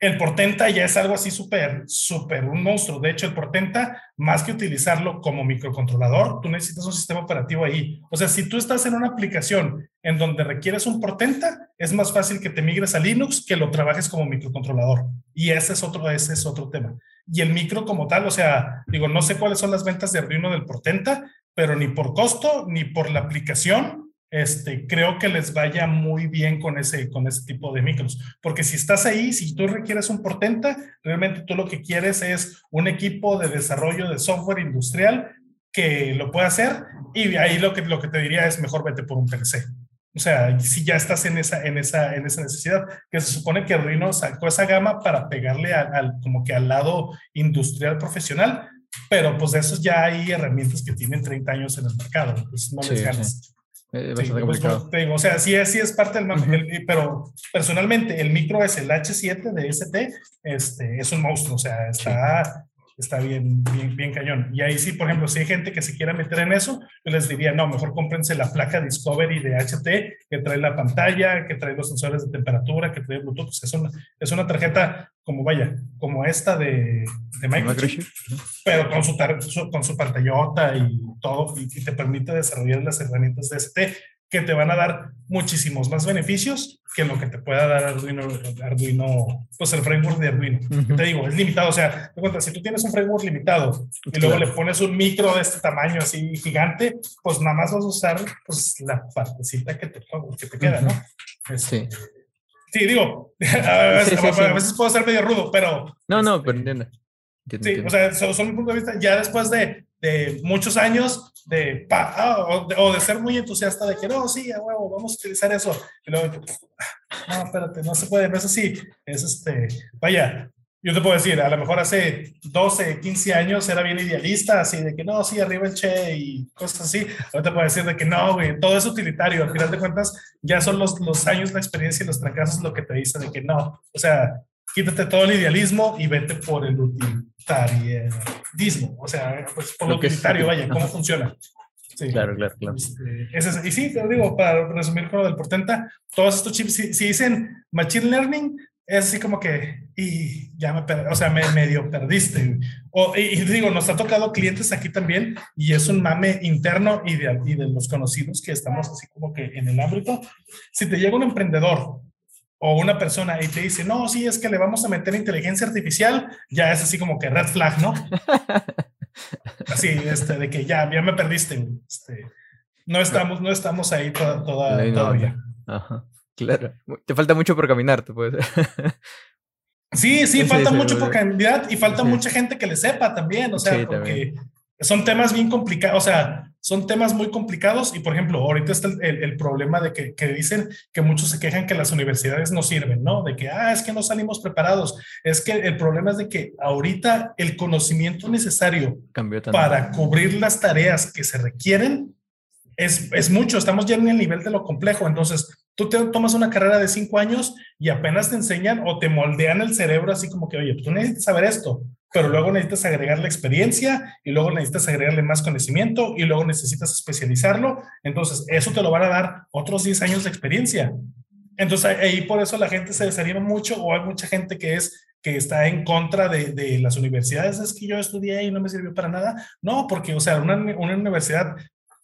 El Portenta ya es algo así súper, súper un monstruo. De hecho, el Portenta, más que utilizarlo como microcontrolador, tú necesitas un sistema operativo ahí. O sea, si tú estás en una aplicación en donde requieres un Portenta, es más fácil que te migres a Linux que lo trabajes como microcontrolador. Y ese es otro, ese es otro tema y el micro como tal, o sea, digo, no sé cuáles son las ventas de Arduino del Portenta, pero ni por costo ni por la aplicación, este, creo que les vaya muy bien con ese, con ese tipo de micros. Porque si estás ahí, si tú requieres un Portenta, realmente tú lo que quieres es un equipo de desarrollo de software industrial que lo pueda hacer y ahí lo que, lo que te diría es mejor vete por un PLC. O sea, si ya estás en esa, en esa, en esa necesidad, que se supone que Arduino sacó esa gama para pegarle al, como que al lado industrial profesional, pero pues de esos ya hay herramientas que tienen 30 años en el mercado, pues no les ganas. Eh, sí. pues, o sea, sí sí es parte del mapa, pero personalmente el micro es el H7 de ST, este, es un monstruo, o sea, está, está bien, bien, bien cañón. Y ahí sí, por ejemplo, si hay gente que se quiera meter en eso, yo les diría, no, mejor cómprense la placa Discovery de HT, que trae la pantalla, que trae los sensores de temperatura, que trae Bluetooth. Es una, es una tarjeta como, vaya, como esta de, de Microchip, pero con su, con su pantallota y todo, y, y te permite desarrollar las herramientas de ST que te van a dar muchísimos más beneficios que lo que te pueda dar Arduino, Arduino pues el framework de Arduino. Te digo, es limitado, o sea, te cuenta, si tú tienes un framework limitado y luego le pones un micro de este tamaño así gigante, pues nada más vas a usar pues la partecita que te, que te queda, ¿no? Este, sí. Sí, digo, a veces, a veces puedo ser medio rudo, pero... No, no, pero entiendo. Sí, o sea, son mi punto de vista, ya después de, de muchos años de, ah, o, de, ser muy entusiasta de que no, sí, a huevo, vamos a utilizar eso. Y luego, no, espérate, no se puede, no es así. Es este, vaya, yo te puedo decir, a lo mejor hace 12, 15 años era bien idealista, así de que no, sí, arriba el che y cosas así. Ahora te puedo decir de que no, güey, todo es utilitario. Al final de cuentas, ya son los, los años, la experiencia y los fracasos lo que te dicen de que no. O sea, quítate todo el idealismo y vete por el utilitarismo, o sea, pues por lo utilitario, vaya, cómo funciona. Sí. Claro, claro, claro. Este, y sí, te digo, para resumir con lo del portenta, todos estos chips, si, dicen Machine Learning, es así como que, y ya me, o sea, me medio perdiste. O, y, digo, nos ha tocado clientes aquí también y es un mame interno y de, y de los conocidos que estamos así como que en el ámbito. Si te llega un emprendedor o una persona y te dice, no, sí, es que le vamos a meter inteligencia artificial, ya es así como que red flag, ¿no? así, este, de que ya, ya me perdiste. Este, no estamos, no estamos ahí toda, todavía. Ajá. Claro, te falta mucho por caminar, te puedes. sí, sí, falta mucho por caminar y falta mucha gente que le sepa también, o sea, porque son temas bien complicados, o sea, son temas muy complicados y, por ejemplo, ahorita está el, problema de que, que, dicen que muchos se quejan que las universidades no sirven, ¿no? De que, ah, es que no salimos preparados. Es que el problema es de que ahorita el conocimiento necesario para cubrir las tareas que se requieren es, es mucho, estamos ya en el nivel de lo complejo, entonces Tú te tomas una carrera de cinco años y apenas te enseñan o te moldean el cerebro así como que, oye, tú necesitas saber esto, pero luego necesitas agregarle experiencia y luego necesitas agregarle más conocimiento y luego necesitas especializarlo. Entonces, eso te lo van a dar otros 10 años de experiencia. Entonces, ahí por eso la gente se desanima mucho o hay mucha gente que es que está en contra de, de, las universidades, es que yo estudié y no me sirvió para nada. No, porque, o sea, una, una universidad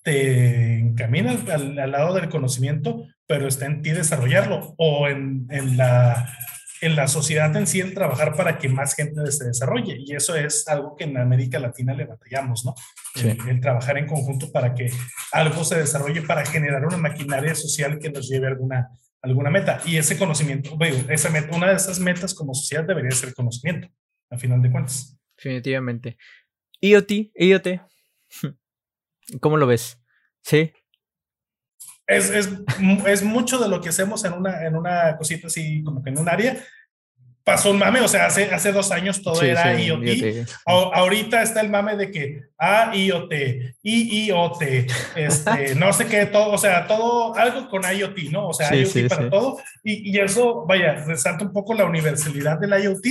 te encamina al, al, lado del conocimiento, pero está en ti desarrollarlo o en, en, la, en la sociedad en sí el trabajar para que más gente se desarrolle. Y eso es algo que en América Latina le batallamos, ¿no? El, trabajar en conjunto para que algo se desarrolle, para generar una maquinaria social que nos lleve a alguna, alguna meta. Y ese conocimiento, esa meta, una de esas metas como sociedad debería ser conocimiento, a final de cuentas. Definitivamente. IoT, IoT, ¿cómo lo ves? Sí, es, es, es, mucho de lo que hacemos en una, en una cosita así, como que en un área. Pasó un mame, o sea, hace, hace dos años todo era IoT. ahorita está el mame de que A, IoT, IIoT, este, no sé qué, todo, o sea, todo, algo con IoT, ¿no? O sea, IoT para todo. Y, y, eso, vaya, resalta un poco la universalidad del IoT,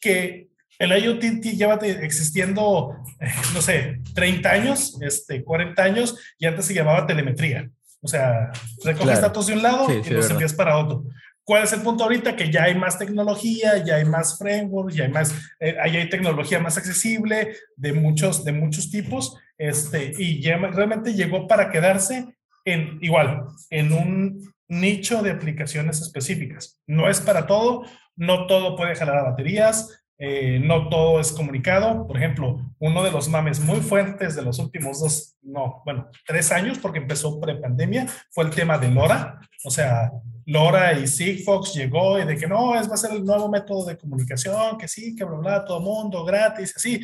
que el IoT lleva existiendo, eh, no sé, 30 años, este, 40 años, y antes se llamaba telemetría. O sea, recoges datos de un lado y los envías para otro. ¿Cuál es el punto ahorita? Que ya hay más tecnología, ya hay más frameworks, ya hay más, eh, hay tecnología más accesible de muchos, de muchos tipos, este, y ya realmente llegó para quedarse en, igual, en un nicho de aplicaciones específicas. No es para todo, no todo puede jalar a baterías, eh, no todo es comunicado. Por ejemplo, uno de los mames muy fuertes de los últimos dos, no, bueno, tres años, porque empezó pre-pandemia, fue el tema de LoRa. O sea, LoRa y Sigfox llegó y de que no, es va a ser el nuevo método de comunicación, que sí, que bla, bla, todo mundo, gratis, así.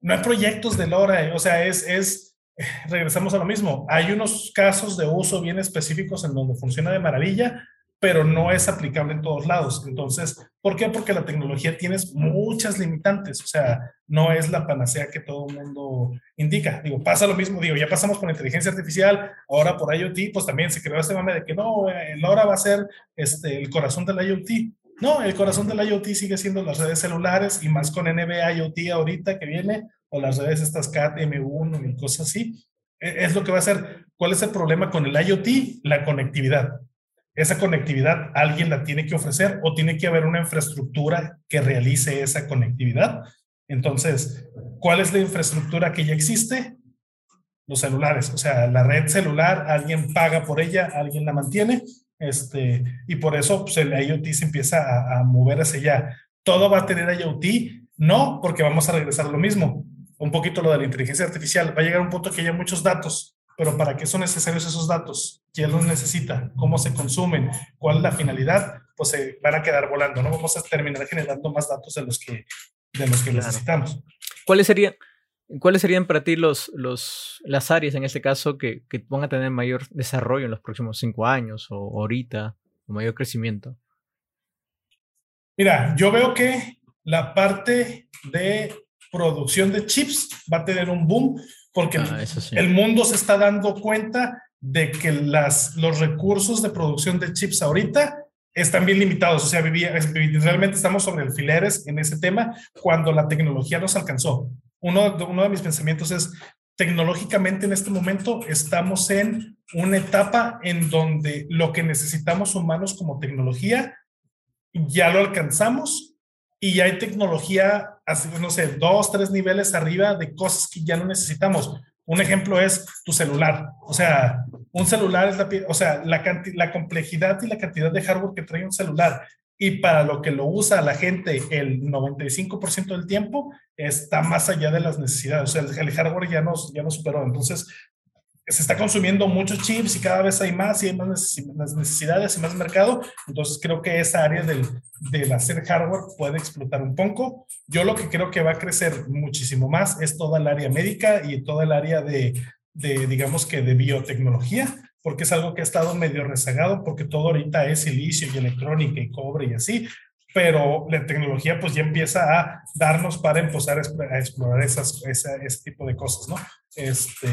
No hay proyectos de LoRa, o sea, es, es, regresamos a lo mismo. Hay unos casos de uso bien específicos en donde funciona de maravilla, pero no es aplicable en todos lados. Entonces, ¿por qué? Porque la tecnología tiene muchas limitantes, o sea, no es la panacea que todo el mundo indica. Digo, pasa lo mismo, digo, ya pasamos con inteligencia artificial, ahora por IoT, pues también se creó este mame de que no, el ahora va a ser este, el corazón del IoT. No, el corazón del IoT sigue siendo las redes celulares y más con NB IoT ahorita que viene, o las redes estas CAT M1 y cosas así. E, es lo que va a ser. ¿Cuál es el problema con el IoT? La conectividad esa conectividad alguien la tiene que ofrecer o tiene que haber una infraestructura que realice esa conectividad. Entonces, ¿cuál es la infraestructura que ya existe? Los celulares, o sea, la red celular, alguien paga por ella, alguien la mantiene, este, y por eso pues, el IoT se empieza a, a mover hacia allá. ¿Todo va a tener IoT? No, porque vamos a regresar a lo mismo. Un poquito lo de la inteligencia artificial. Va a llegar un punto que haya muchos datos pero ¿para qué son necesarios esos datos? ¿Quién los necesita? ¿Cómo se consumen? ¿Cuál es la finalidad? Pues se van a quedar volando, ¿no? Vamos a terminar generando más datos de los que, de los que necesitamos. ¿Cuáles serían, ¿Cuáles serían para ti los, los, las áreas en este caso que, que van a tener mayor desarrollo en los próximos cinco años o ahorita, o mayor crecimiento? Mira, yo veo que la parte de producción de chips va a tener un boom porque ah, el mundo se está dando cuenta de que las, los recursos de producción de chips ahorita están bien limitados, o sea, vivía, realmente estamos sobre alfileres en ese tema cuando la tecnología nos alcanzó. Uno, uno de mis pensamientos es, tecnológicamente en este momento estamos en una etapa en donde lo que necesitamos humanos como tecnología ya lo alcanzamos y ya hay tecnología, no sé, dos, tres niveles arriba de cosas que ya no necesitamos. Un ejemplo es tu celular. O sea, un celular es la, o sea, la, la complejidad y la cantidad de hardware que trae un celular y para lo que lo usa la gente el 95% del tiempo está más allá de las necesidades. O sea, el, hardware ya nos, ya nos superó. Entonces, se está consumiendo muchos chips y cada vez hay más y hay más necesidades y más mercado. Entonces creo que esa área del, del hacer hardware puede explotar un poco. Yo lo que creo que va a crecer muchísimo más es toda el área médica y toda el área de, de digamos que de biotecnología, porque es algo que ha estado medio rezagado, porque todo ahorita es silicio y electrónica y cobre y así, pero la tecnología pues ya empieza a darnos para empezar a explorar esas, ese tipo de cosas, ¿no? Este,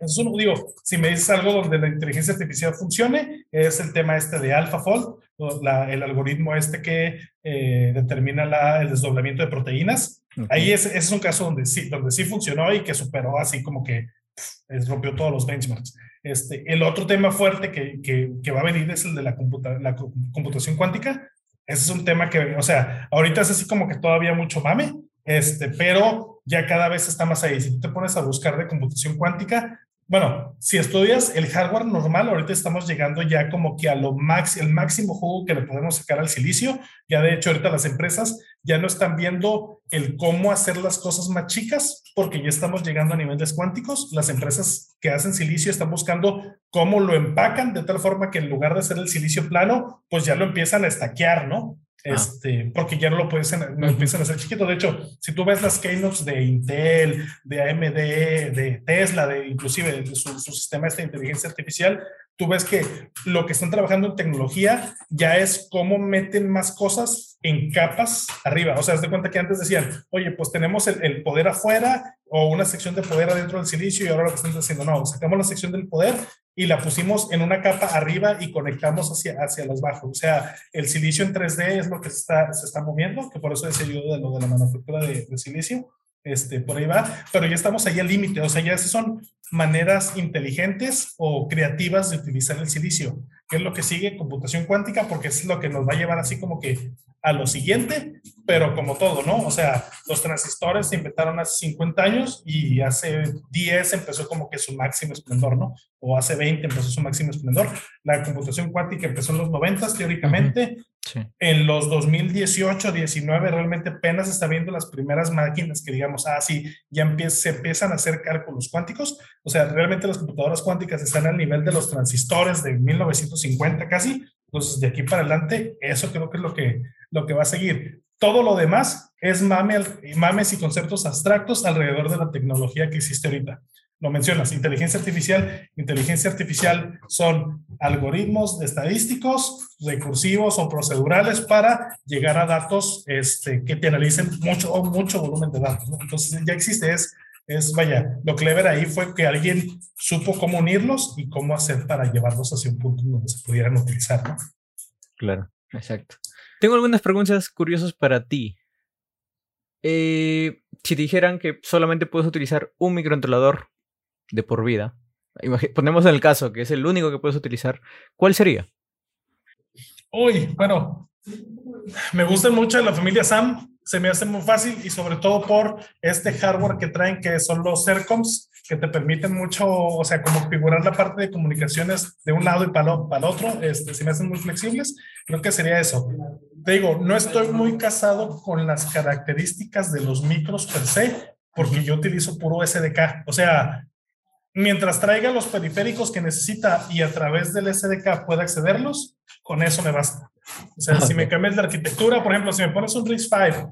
eso digo, si me dices algo donde la inteligencia artificial funcione, es el tema este de AlphaFold, el algoritmo este que eh, determina la, el desdoblamiento de proteínas. Ahí es, ese es un caso donde sí, donde sí funcionó y que superó así como que rompió todos los benchmarks. Este, el otro tema fuerte que, que, que va a venir es el de la, computa, la computación cuántica. Ese es un tema que, o sea, ahorita es así como que todavía mucho mame, este, pero ya cada vez está más ahí. Si tú te pones a buscar de computación cuántica, bueno, si estudias el hardware normal, ahorita estamos llegando ya como que a lo max, el máximo jugo que le podemos sacar al silicio. Ya de hecho, ahorita las empresas ya no están viendo el cómo hacer las cosas más chicas, porque ya estamos llegando a niveles cuánticos. Las empresas que hacen silicio están buscando cómo lo empacan de tal forma que en lugar de hacer el silicio plano, pues ya lo empiezan a estaquear, ¿no? Ah. Este, porque ya no lo puedes, no empiezan a hacer chiquito. De hecho, si tú ves las keynotes de Intel, de AMD, de Tesla, de inclusive de su, su sistema de inteligencia artificial, tú ves que lo que están trabajando en tecnología ya es cómo meten más cosas en capas arriba. O sea, haz de cuenta que antes decían, oye, pues tenemos el, el, poder afuera o una sección de poder adentro del silicio y ahora lo que están diciendo, no, sacamos la sección del poder y la pusimos en una capa arriba y conectamos hacia, hacia los bajos. O sea, el silicio en 3D es lo que se está, se está moviendo, que por eso decía yo de lo de la manufactura de, de silicio. Este, por ahí va, pero ya estamos ahí al límite, o sea, ya son maneras inteligentes o creativas de utilizar el silicio, que es lo que sigue computación cuántica, porque es lo que nos va a llevar así como que a lo siguiente, pero como todo, ¿no? O sea, los transistores se inventaron hace 50 años y hace 10 empezó como que su máximo esplendor, ¿no? O hace 20 empezó su máximo esplendor. La computación cuántica empezó en los 90 teóricamente, en los 2018, 19, realmente apenas está viendo las primeras máquinas que digamos, ah, sí, ya se empiezan a hacer cálculos cuánticos. O sea, realmente las computadoras cuánticas están al nivel de los transistores de 1950 casi. Entonces, de aquí para adelante, eso creo que es lo que, lo que va a seguir. Todo lo demás es mame, mames y conceptos abstractos alrededor de la tecnología que existe ahorita lo mencionas, inteligencia artificial. Inteligencia artificial son algoritmos estadísticos, recursivos o procedurales para llegar a datos este, que te analicen mucho o mucho volumen de datos. Entonces ya existe, es, es, vaya, lo clever ahí fue que alguien supo cómo unirlos y cómo hacer para llevarlos hacia un punto donde se pudieran utilizar. ¿no? Claro, exacto. Tengo algunas preguntas curiosas para ti. Eh, si te dijeran que solamente puedes utilizar un microcontrolador de por vida, ponemos en el caso que es el único que puedes utilizar, ¿cuál sería? Uy, bueno, me gusta mucho la familia Sam, se me hace muy fácil y sobre todo por este hardware que traen que son los CERCOMs, que te permiten mucho, o sea, como la parte de comunicaciones de un lado y para, el otro, este, se me hacen muy flexibles, creo que sería eso. Te digo, no estoy muy casado con las características de los micros per se, porque yo utilizo puro SDK, o sea, mientras traiga los periféricos que necesita y a través del SDK pueda accederlos, con eso me basta. O sea, si me cambias la arquitectura, por ejemplo, si me pones un RISC-V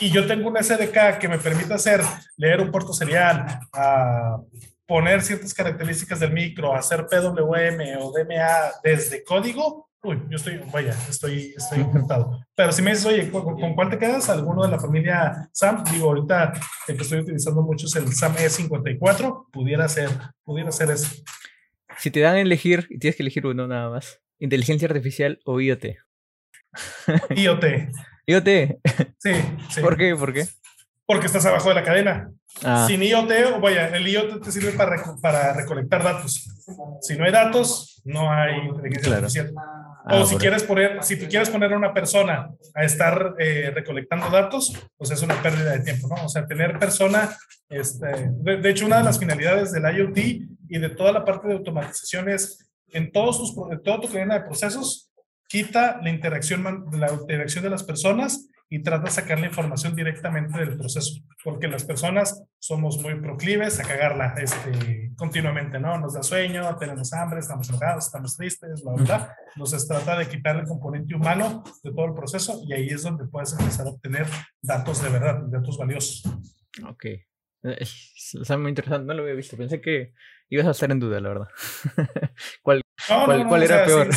y yo tengo un SDK que me permite hacer, leer un puerto serial, a poner ciertas características del micro, hacer PWM o DMA desde código, Uy, yo estoy, vaya, estoy, estoy encantado. Pero si me dices, oye, ¿con, cuál te quedas? ¿Alguno de la familia SAM? Digo, ahorita el que estoy utilizando mucho es el SAM E54. Pudiera ser, pudiera ser ese. Si te dan a elegir, y tienes que elegir uno nada más, inteligencia artificial o IoT. IoT. IoT. Sí, sí. ¿Por qué? ¿Por qué? porque estás abajo de la cadena. Ah. Sin IoT, vaya, el IoT te sirve para, para recolectar datos. Si no hay datos, no hay inteligencia artificial. Ah, o si quieres poner, si tú quieres poner a una persona a estar eh, recolectando datos, pues es una pérdida de tiempo, ¿no? O sea, tener persona, este, de, hecho, una de las finalidades del IoT y de toda la parte de automatización es en todos tus, en toda tu cadena de procesos, quita la interacción, la interacción de las personas y trata de sacar la información directamente del proceso, porque las personas somos muy proclives a cagarla este, continuamente, ¿no? Nos da sueño, tenemos hambre, estamos enojados, estamos tristes, bla, bla, Entonces trata de quitar el componente humano de todo el proceso y ahí es donde puedes empezar a obtener datos de verdad, datos valiosos. Ok. Está muy interesante, no lo había visto. Pensé que ibas a estar en duda, la verdad. ¿Cuál, cuál, era peor?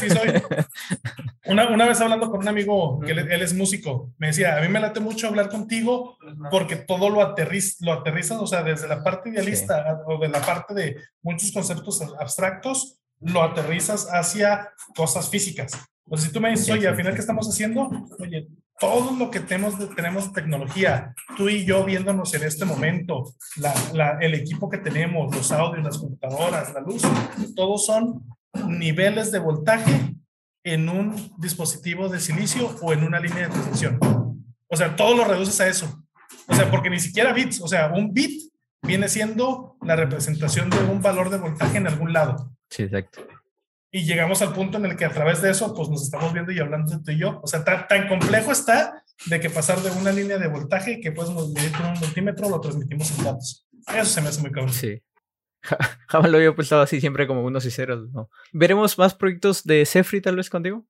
Una, una, vez hablando con un amigo, que él, es músico, me decía, a mí me late mucho hablar contigo porque todo lo, aterriz, lo aterrizas, o sea, desde la parte idealista o de la parte de muchos conceptos abstractos, lo aterrizas hacia cosas físicas. Pues si tú me dices, oye, al final, ¿qué estamos haciendo? Oye, todo lo que tenemos de, tenemos tecnología, tú y yo viéndonos en este momento, la, la, el equipo que tenemos, los audios, las computadoras, la luz, todos son niveles de voltaje en un dispositivo de silicio o en una línea de transmisión. O sea, todo lo reduces a eso. O sea, porque ni siquiera bits, o sea, un bit viene siendo la representación de un valor de voltaje en algún lado. Sí, exacto. Y llegamos al punto en el que a través de eso, pues nos estamos viendo y hablando tú y yo. O sea, tan, tan complejo está de que pasar de una línea de voltaje que puedes medir con un multímetro lo transmitimos en datos. Eso se me hace muy cabrón. Sí. Jamás lo había pensado así, siempre como unos y ceros. ¿no? ¿Veremos más proyectos de Cefri tal vez contigo?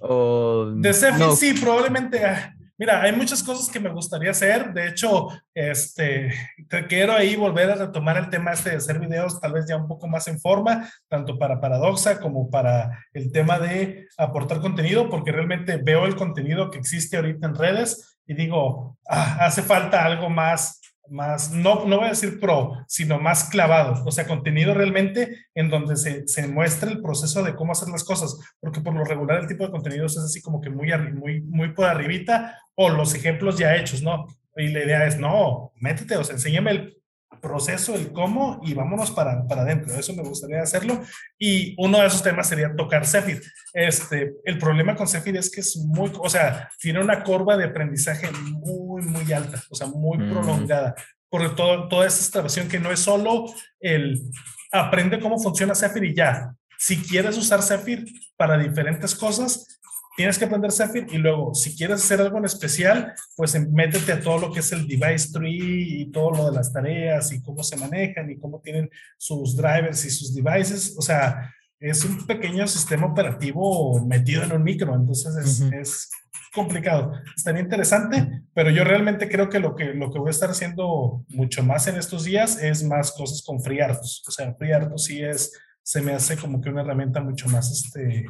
¿O de Cefri sí, probablemente. Ah, mira, hay muchas cosas que me gustaría hacer. De hecho, este, te quiero ahí volver a retomar el tema este de hacer videos, tal vez ya un poco más en forma, tanto para Paradoxa como para el tema de aportar contenido, porque realmente veo el contenido que existe ahorita en redes y digo, ah, hace falta algo más más, no, no voy a decir pro, sino más clavado, o sea, contenido realmente en donde se, se muestra el proceso de cómo hacer las cosas, porque por lo regular el tipo de contenidos es así como que muy, muy, muy por arribita o los ejemplos ya hechos, ¿no? Y la idea es, no, métete, o sea, enséñame el proceso, el cómo y vámonos para, para adentro. Eso me gustaría hacerlo. Y uno de esos temas sería tocar Zephyr. Este, el problema con Zephyr es que es muy, o sea, tiene una curva de aprendizaje muy, muy alta, o sea, muy mm. prolongada. Por todo, toda esa instalación que no es solo el aprende cómo funciona Zephyr y ya. Si quieres usar Zephyr para diferentes cosas, tienes que aprender Zephyr y luego, si quieres hacer algo en especial, pues métete a todo lo que es el device tree y todo lo de las tareas y cómo se manejan y cómo tienen sus drivers y sus devices. O sea, es un pequeño sistema operativo metido en un micro, entonces es, es complicado. Estaría interesante, pero yo realmente creo que lo, que lo que voy a estar haciendo mucho más en estos días es más cosas con FreeRTOS. O sea, FreeRTOS sí es, se me hace como que una herramienta mucho más este,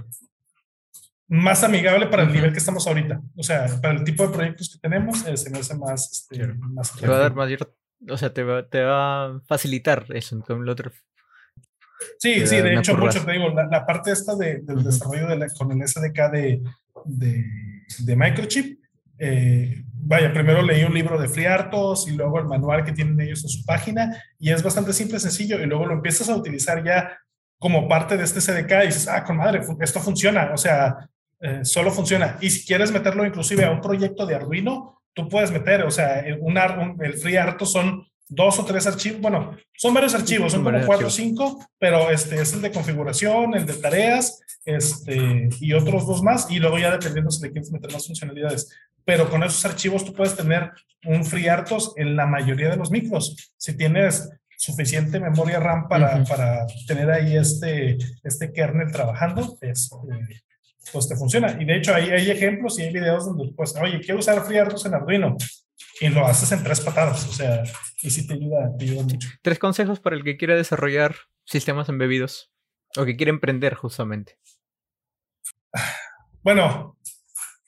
más amigable para el nivel que estamos ahorita. O sea, para el tipo de proyectos que tenemos, eh, se me hace más... Este, más te va a dar más... O sea, te va, te va a facilitar eso con el otro. Sí, sí, de hecho, mucho te digo, la, parte esta de, del desarrollo de la, con el SDK de, de, de Microchip, eh, vaya, primero leí un libro de FreeRTOS y luego el manual que tienen ellos en su página y es bastante simple, sencillo y luego lo empiezas a utilizar ya como parte de este SDK y dices, ah, con madre, esto funciona, o sea, eh, solo funciona. Y si quieres meterlo inclusive a un proyecto de Arduino, tú puedes meter, o sea, un, el FreeRTO son dos o tres archivos, bueno, son varios archivos, son, como cuatro o cinco, pero este es el de configuración, el de tareas, este, y otros dos más, y luego ya dependiendo si le quieres meter más funcionalidades. Pero con esos archivos tú puedes tener un FreeRTOS en la mayoría de los micros. Si tienes suficiente memoria RAM para, para tener ahí este, este kernel trabajando, es, eh, pues te funciona. Y de hecho hay, hay ejemplos y hay videos donde, pues, oye, quiero usar FreeRTOS en Arduino y lo haces en tres patadas. O sea, y sí te ayuda, te ayuda mucho. Tres consejos para el que quiere desarrollar sistemas embebidos o que quiere emprender justamente. Bueno,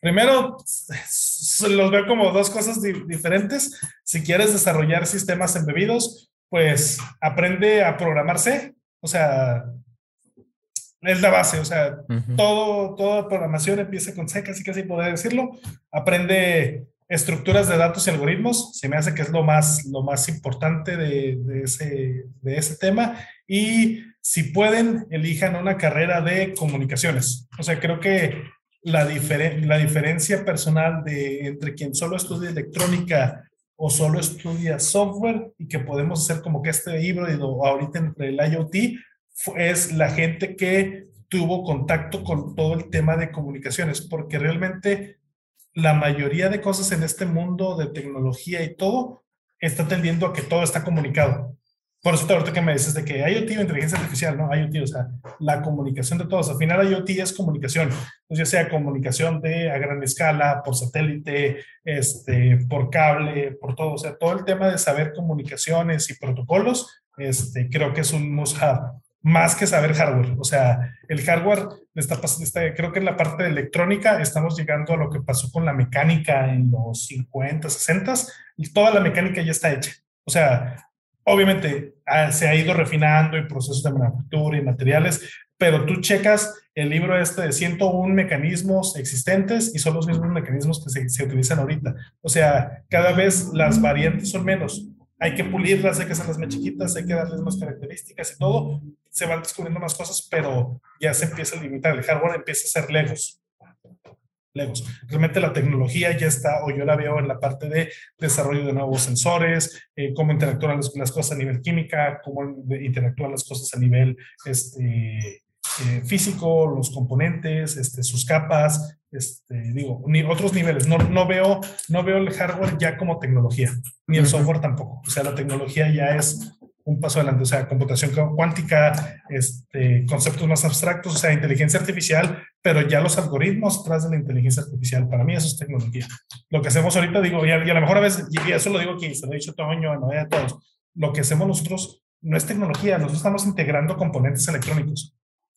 primero los veo como dos cosas diferentes. Si quieres desarrollar sistemas embebidos, pues aprende a programarse. O sea, es la base, o sea, todo, toda programación empieza con C, casi casi poder decirlo. Aprende estructuras de datos y algoritmos, se me hace que es lo más, lo más importante de, de, ese, de ese tema. Y si pueden, elijan una carrera de comunicaciones. O sea, creo que la, la diferencia personal de entre quien solo estudia electrónica o solo estudia software y que podemos hacer como que este híbrido ahorita entre el IoT es la gente que tuvo contacto con todo el tema de comunicaciones, porque realmente la mayoría de cosas en este mundo de tecnología y todo está tendiendo a que todo está comunicado. Por eso ahorita que me dices de que IoT o inteligencia artificial, ¿no? IoT, o sea, la comunicación de todos. Al final IoT es comunicación. Pues ya sea comunicación de a gran escala, por satélite, este, por cable, por todo. O sea, todo el tema de saber comunicaciones y protocolos, este, creo que es un must-have más que saber hardware. O sea, el hardware está, está, creo que en la parte de electrónica estamos llegando a lo que pasó con la mecánica en los 50, 60, y toda la mecánica ya está hecha. O sea, obviamente ah, se ha ido refinando en procesos de manufactura y materiales, pero tú checas el libro este de 101 mecanismos existentes y son los mismos mecanismos que se, se utilizan ahorita. O sea, cada vez las variantes son menos hay que pulirlas, hay que hacerlas más chiquitas, hay que darles más características y todo. Se van descubriendo más cosas, pero ya se empieza a limitar. El hardware empieza a ser Legos. Legos. Realmente la tecnología ya está, o yo la veo en la parte de desarrollo de nuevos sensores, eh, cómo interactúan las, las, cosas a nivel química, cómo interactúan las cosas a nivel este, eh, físico, los componentes, este, sus capas, este, digo, ni otros niveles. No, no, veo, no veo el hardware ya como tecnología, ni el software tampoco. O sea, la tecnología ya es un paso adelante, o sea, computación cuántica, este, conceptos más abstractos, o sea, inteligencia artificial, pero ya los algoritmos tras de la inteligencia artificial, para mí eso es tecnología. Lo que hacemos ahorita, digo, y a, lo mejor a veces, y eso lo digo aquí, se lo he dicho Toño, no a todos, lo que hacemos nosotros no es tecnología, nosotros estamos integrando componentes electrónicos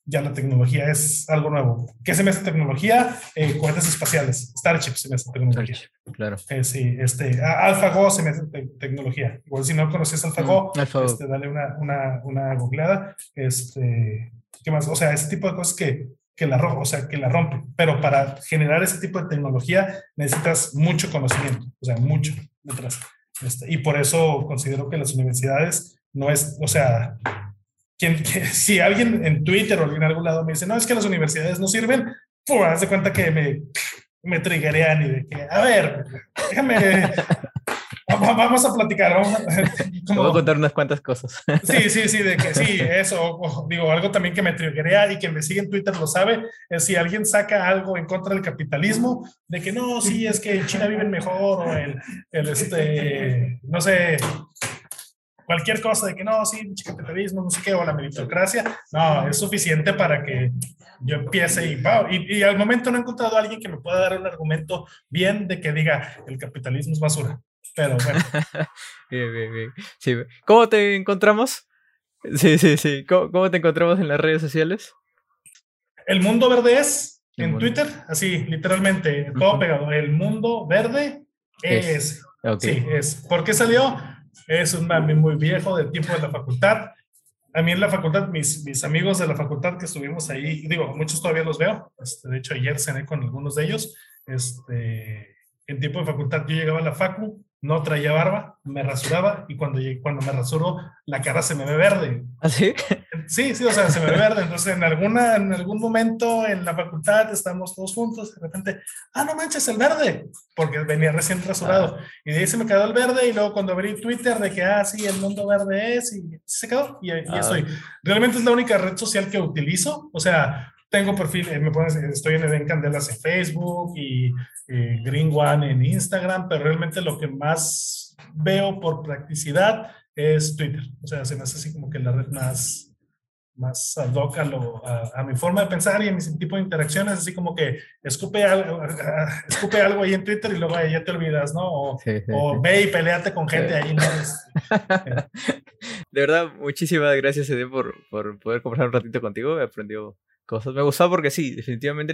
ya la tecnología es algo nuevo. ¿Qué se me hace tecnología? Eh, cohetes espaciales. Starship se me hace tecnología. claro. Eh, sí, este, AlphaGo se me hace tecnología. Igual si no conoces AlphaGo, mm, este, dale una, una, una googleada. Este, ¿Qué más? O sea, ese tipo de cosas que, que la o sea, que la rompe. Pero para generar ese tipo de tecnología necesitas mucho conocimiento, o sea, mucho detrás. Este, y por eso considero que las universidades no es, o sea, quien, si alguien en Twitter o en algún lado me dice, no, es que las universidades no sirven, pues haz de cuenta que me, me y de que, a ver, déjame, vamos a platicar. Vamos a, como, contar unas cuantas cosas. Sí, sí, sí, de que sí, eso. digo, algo también que me triggerea y que me sigue en Twitter lo sabe, es si alguien saca algo en contra del capitalismo, de que no, sí, es que en China viven mejor o el, el este, no sé, cualquier cosa de que no, sí, capitalismo, no sé qué, o la meritocracia, no, es suficiente para que yo empiece y, y, y, al momento no he encontrado a alguien que me pueda dar un argumento bien de que diga el capitalismo es basura. Pero bueno. bien, bien, bien. Sí. ¿Cómo te encontramos? Sí, sí, sí. ¿Cómo, te encontramos en las redes sociales? El mundo verde es en Twitter, así, literalmente, todo pegado. El mundo verde es. Sí, es. ¿Por qué salió? Es un mami muy viejo del tiempo de la facultad. A mí en la facultad, mis, mis amigos de la facultad que estuvimos ahí, digo, muchos todavía los veo, este, de hecho ayer cené con algunos de ellos, este, en tiempo de facultad yo llegaba a la facu, no traía barba, me rasuraba y cuando, cuando me rasuro la cara se me ve verde. ¿Así? ¿Ah, Sí, sí, o sea, se me ve verde. Entonces, en, alguna, en algún momento en la facultad estamos todos juntos, de repente, ah, no manches, el verde, porque venía recién rasurado. Y de ahí se me quedó el verde, y luego cuando abrí Twitter de que, ah, sí, el mundo verde es, y se quedó, y, ahí ah. estoy. Realmente es la única red social que utilizo, o sea, tengo perfil, eh, me pones, estoy en Eden Candelas en Facebook y Green One en Instagram, pero realmente lo que más veo por practicidad es Twitter. O sea, se me hace así como que la red más, más ad hoc a, mi forma de pensar y a mi tipo de interacciones, así como que escupe algo, escupe algo ahí en Twitter y luego ya te olvidas, ¿no? O, ve y peleate con gente ahí, ¿no? de verdad, muchísimas gracias, Ede, por, por poder conversar un ratito contigo. He aprendido cosas. Me gustó porque sí, definitivamente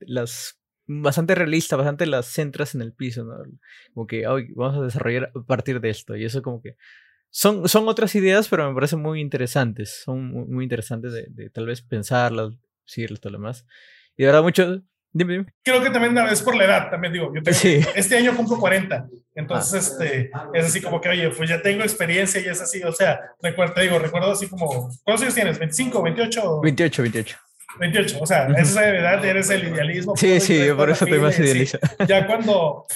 las bastante realistas, bastante las centras en el piso, ¿no? Como que hoy vamos a desarrollar a partir de esto. Y eso como que son, son otras ideas, pero me parecen muy interesantes. Son muy, interesantes de, tal vez pensarlas, decirles todo lo demás. Y de verdad, mucho, Creo que también es por la edad, también digo, yo tengo, este año cumplo 40, entonces ah. este, es así como que, oye, pues ya tengo experiencia y es así, o sea, recuerdo, te digo, recuerdo así como, ¿cuántos años tienes? ¿25, 28? 28, 28. 28, o sea, esa edad eres el idealismo. Sí, sí, por eso estoy más idealista. ya cuando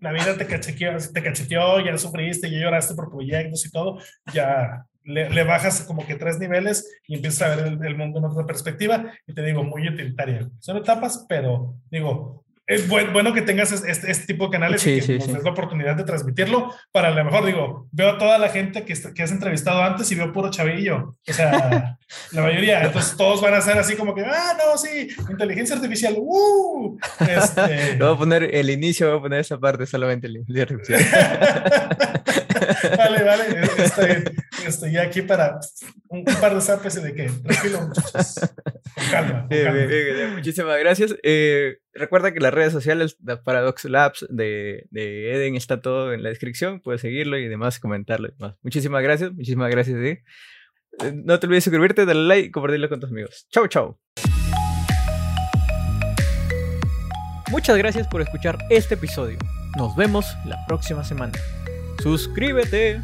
la vida te cacheteó, te cacheteó, ya sufriste, ya lloraste por proyectos y todo, ya le, bajas como que tres niveles y empiezas a ver el, mundo en otra perspectiva y te digo, muy utilitaria. Son etapas, pero digo, es bueno que tengas este, este, tipo de canales y que nos des la oportunidad de transmitirlo para a lo mejor, digo, veo a toda la gente que, que has entrevistado antes y veo puro chavillo. O sea, la mayoría. Entonces todos van a ser así como que, ah, no, sí, inteligencia artificial, uh. Este... voy a poner el inicio, voy a poner esa parte solamente, la inteligencia artificial. vale, vale, estoy, estoy aquí para un, par de zapes y de que, tranquilo, muchachos, con calma. muchísimas gracias. Eh, recuerda que las redes sociales de Paradox Labs de, de, Eden está todo en la descripción, puedes seguirlo y demás, comentarlo y demás. Muchísimas gracias, muchísimas gracias. Eh, no te olvides suscribirte, darle like y compartirlo con tus amigos. Chau, chau. Muchas gracias por escuchar este episodio. Nos vemos la próxima semana. Suscríbete.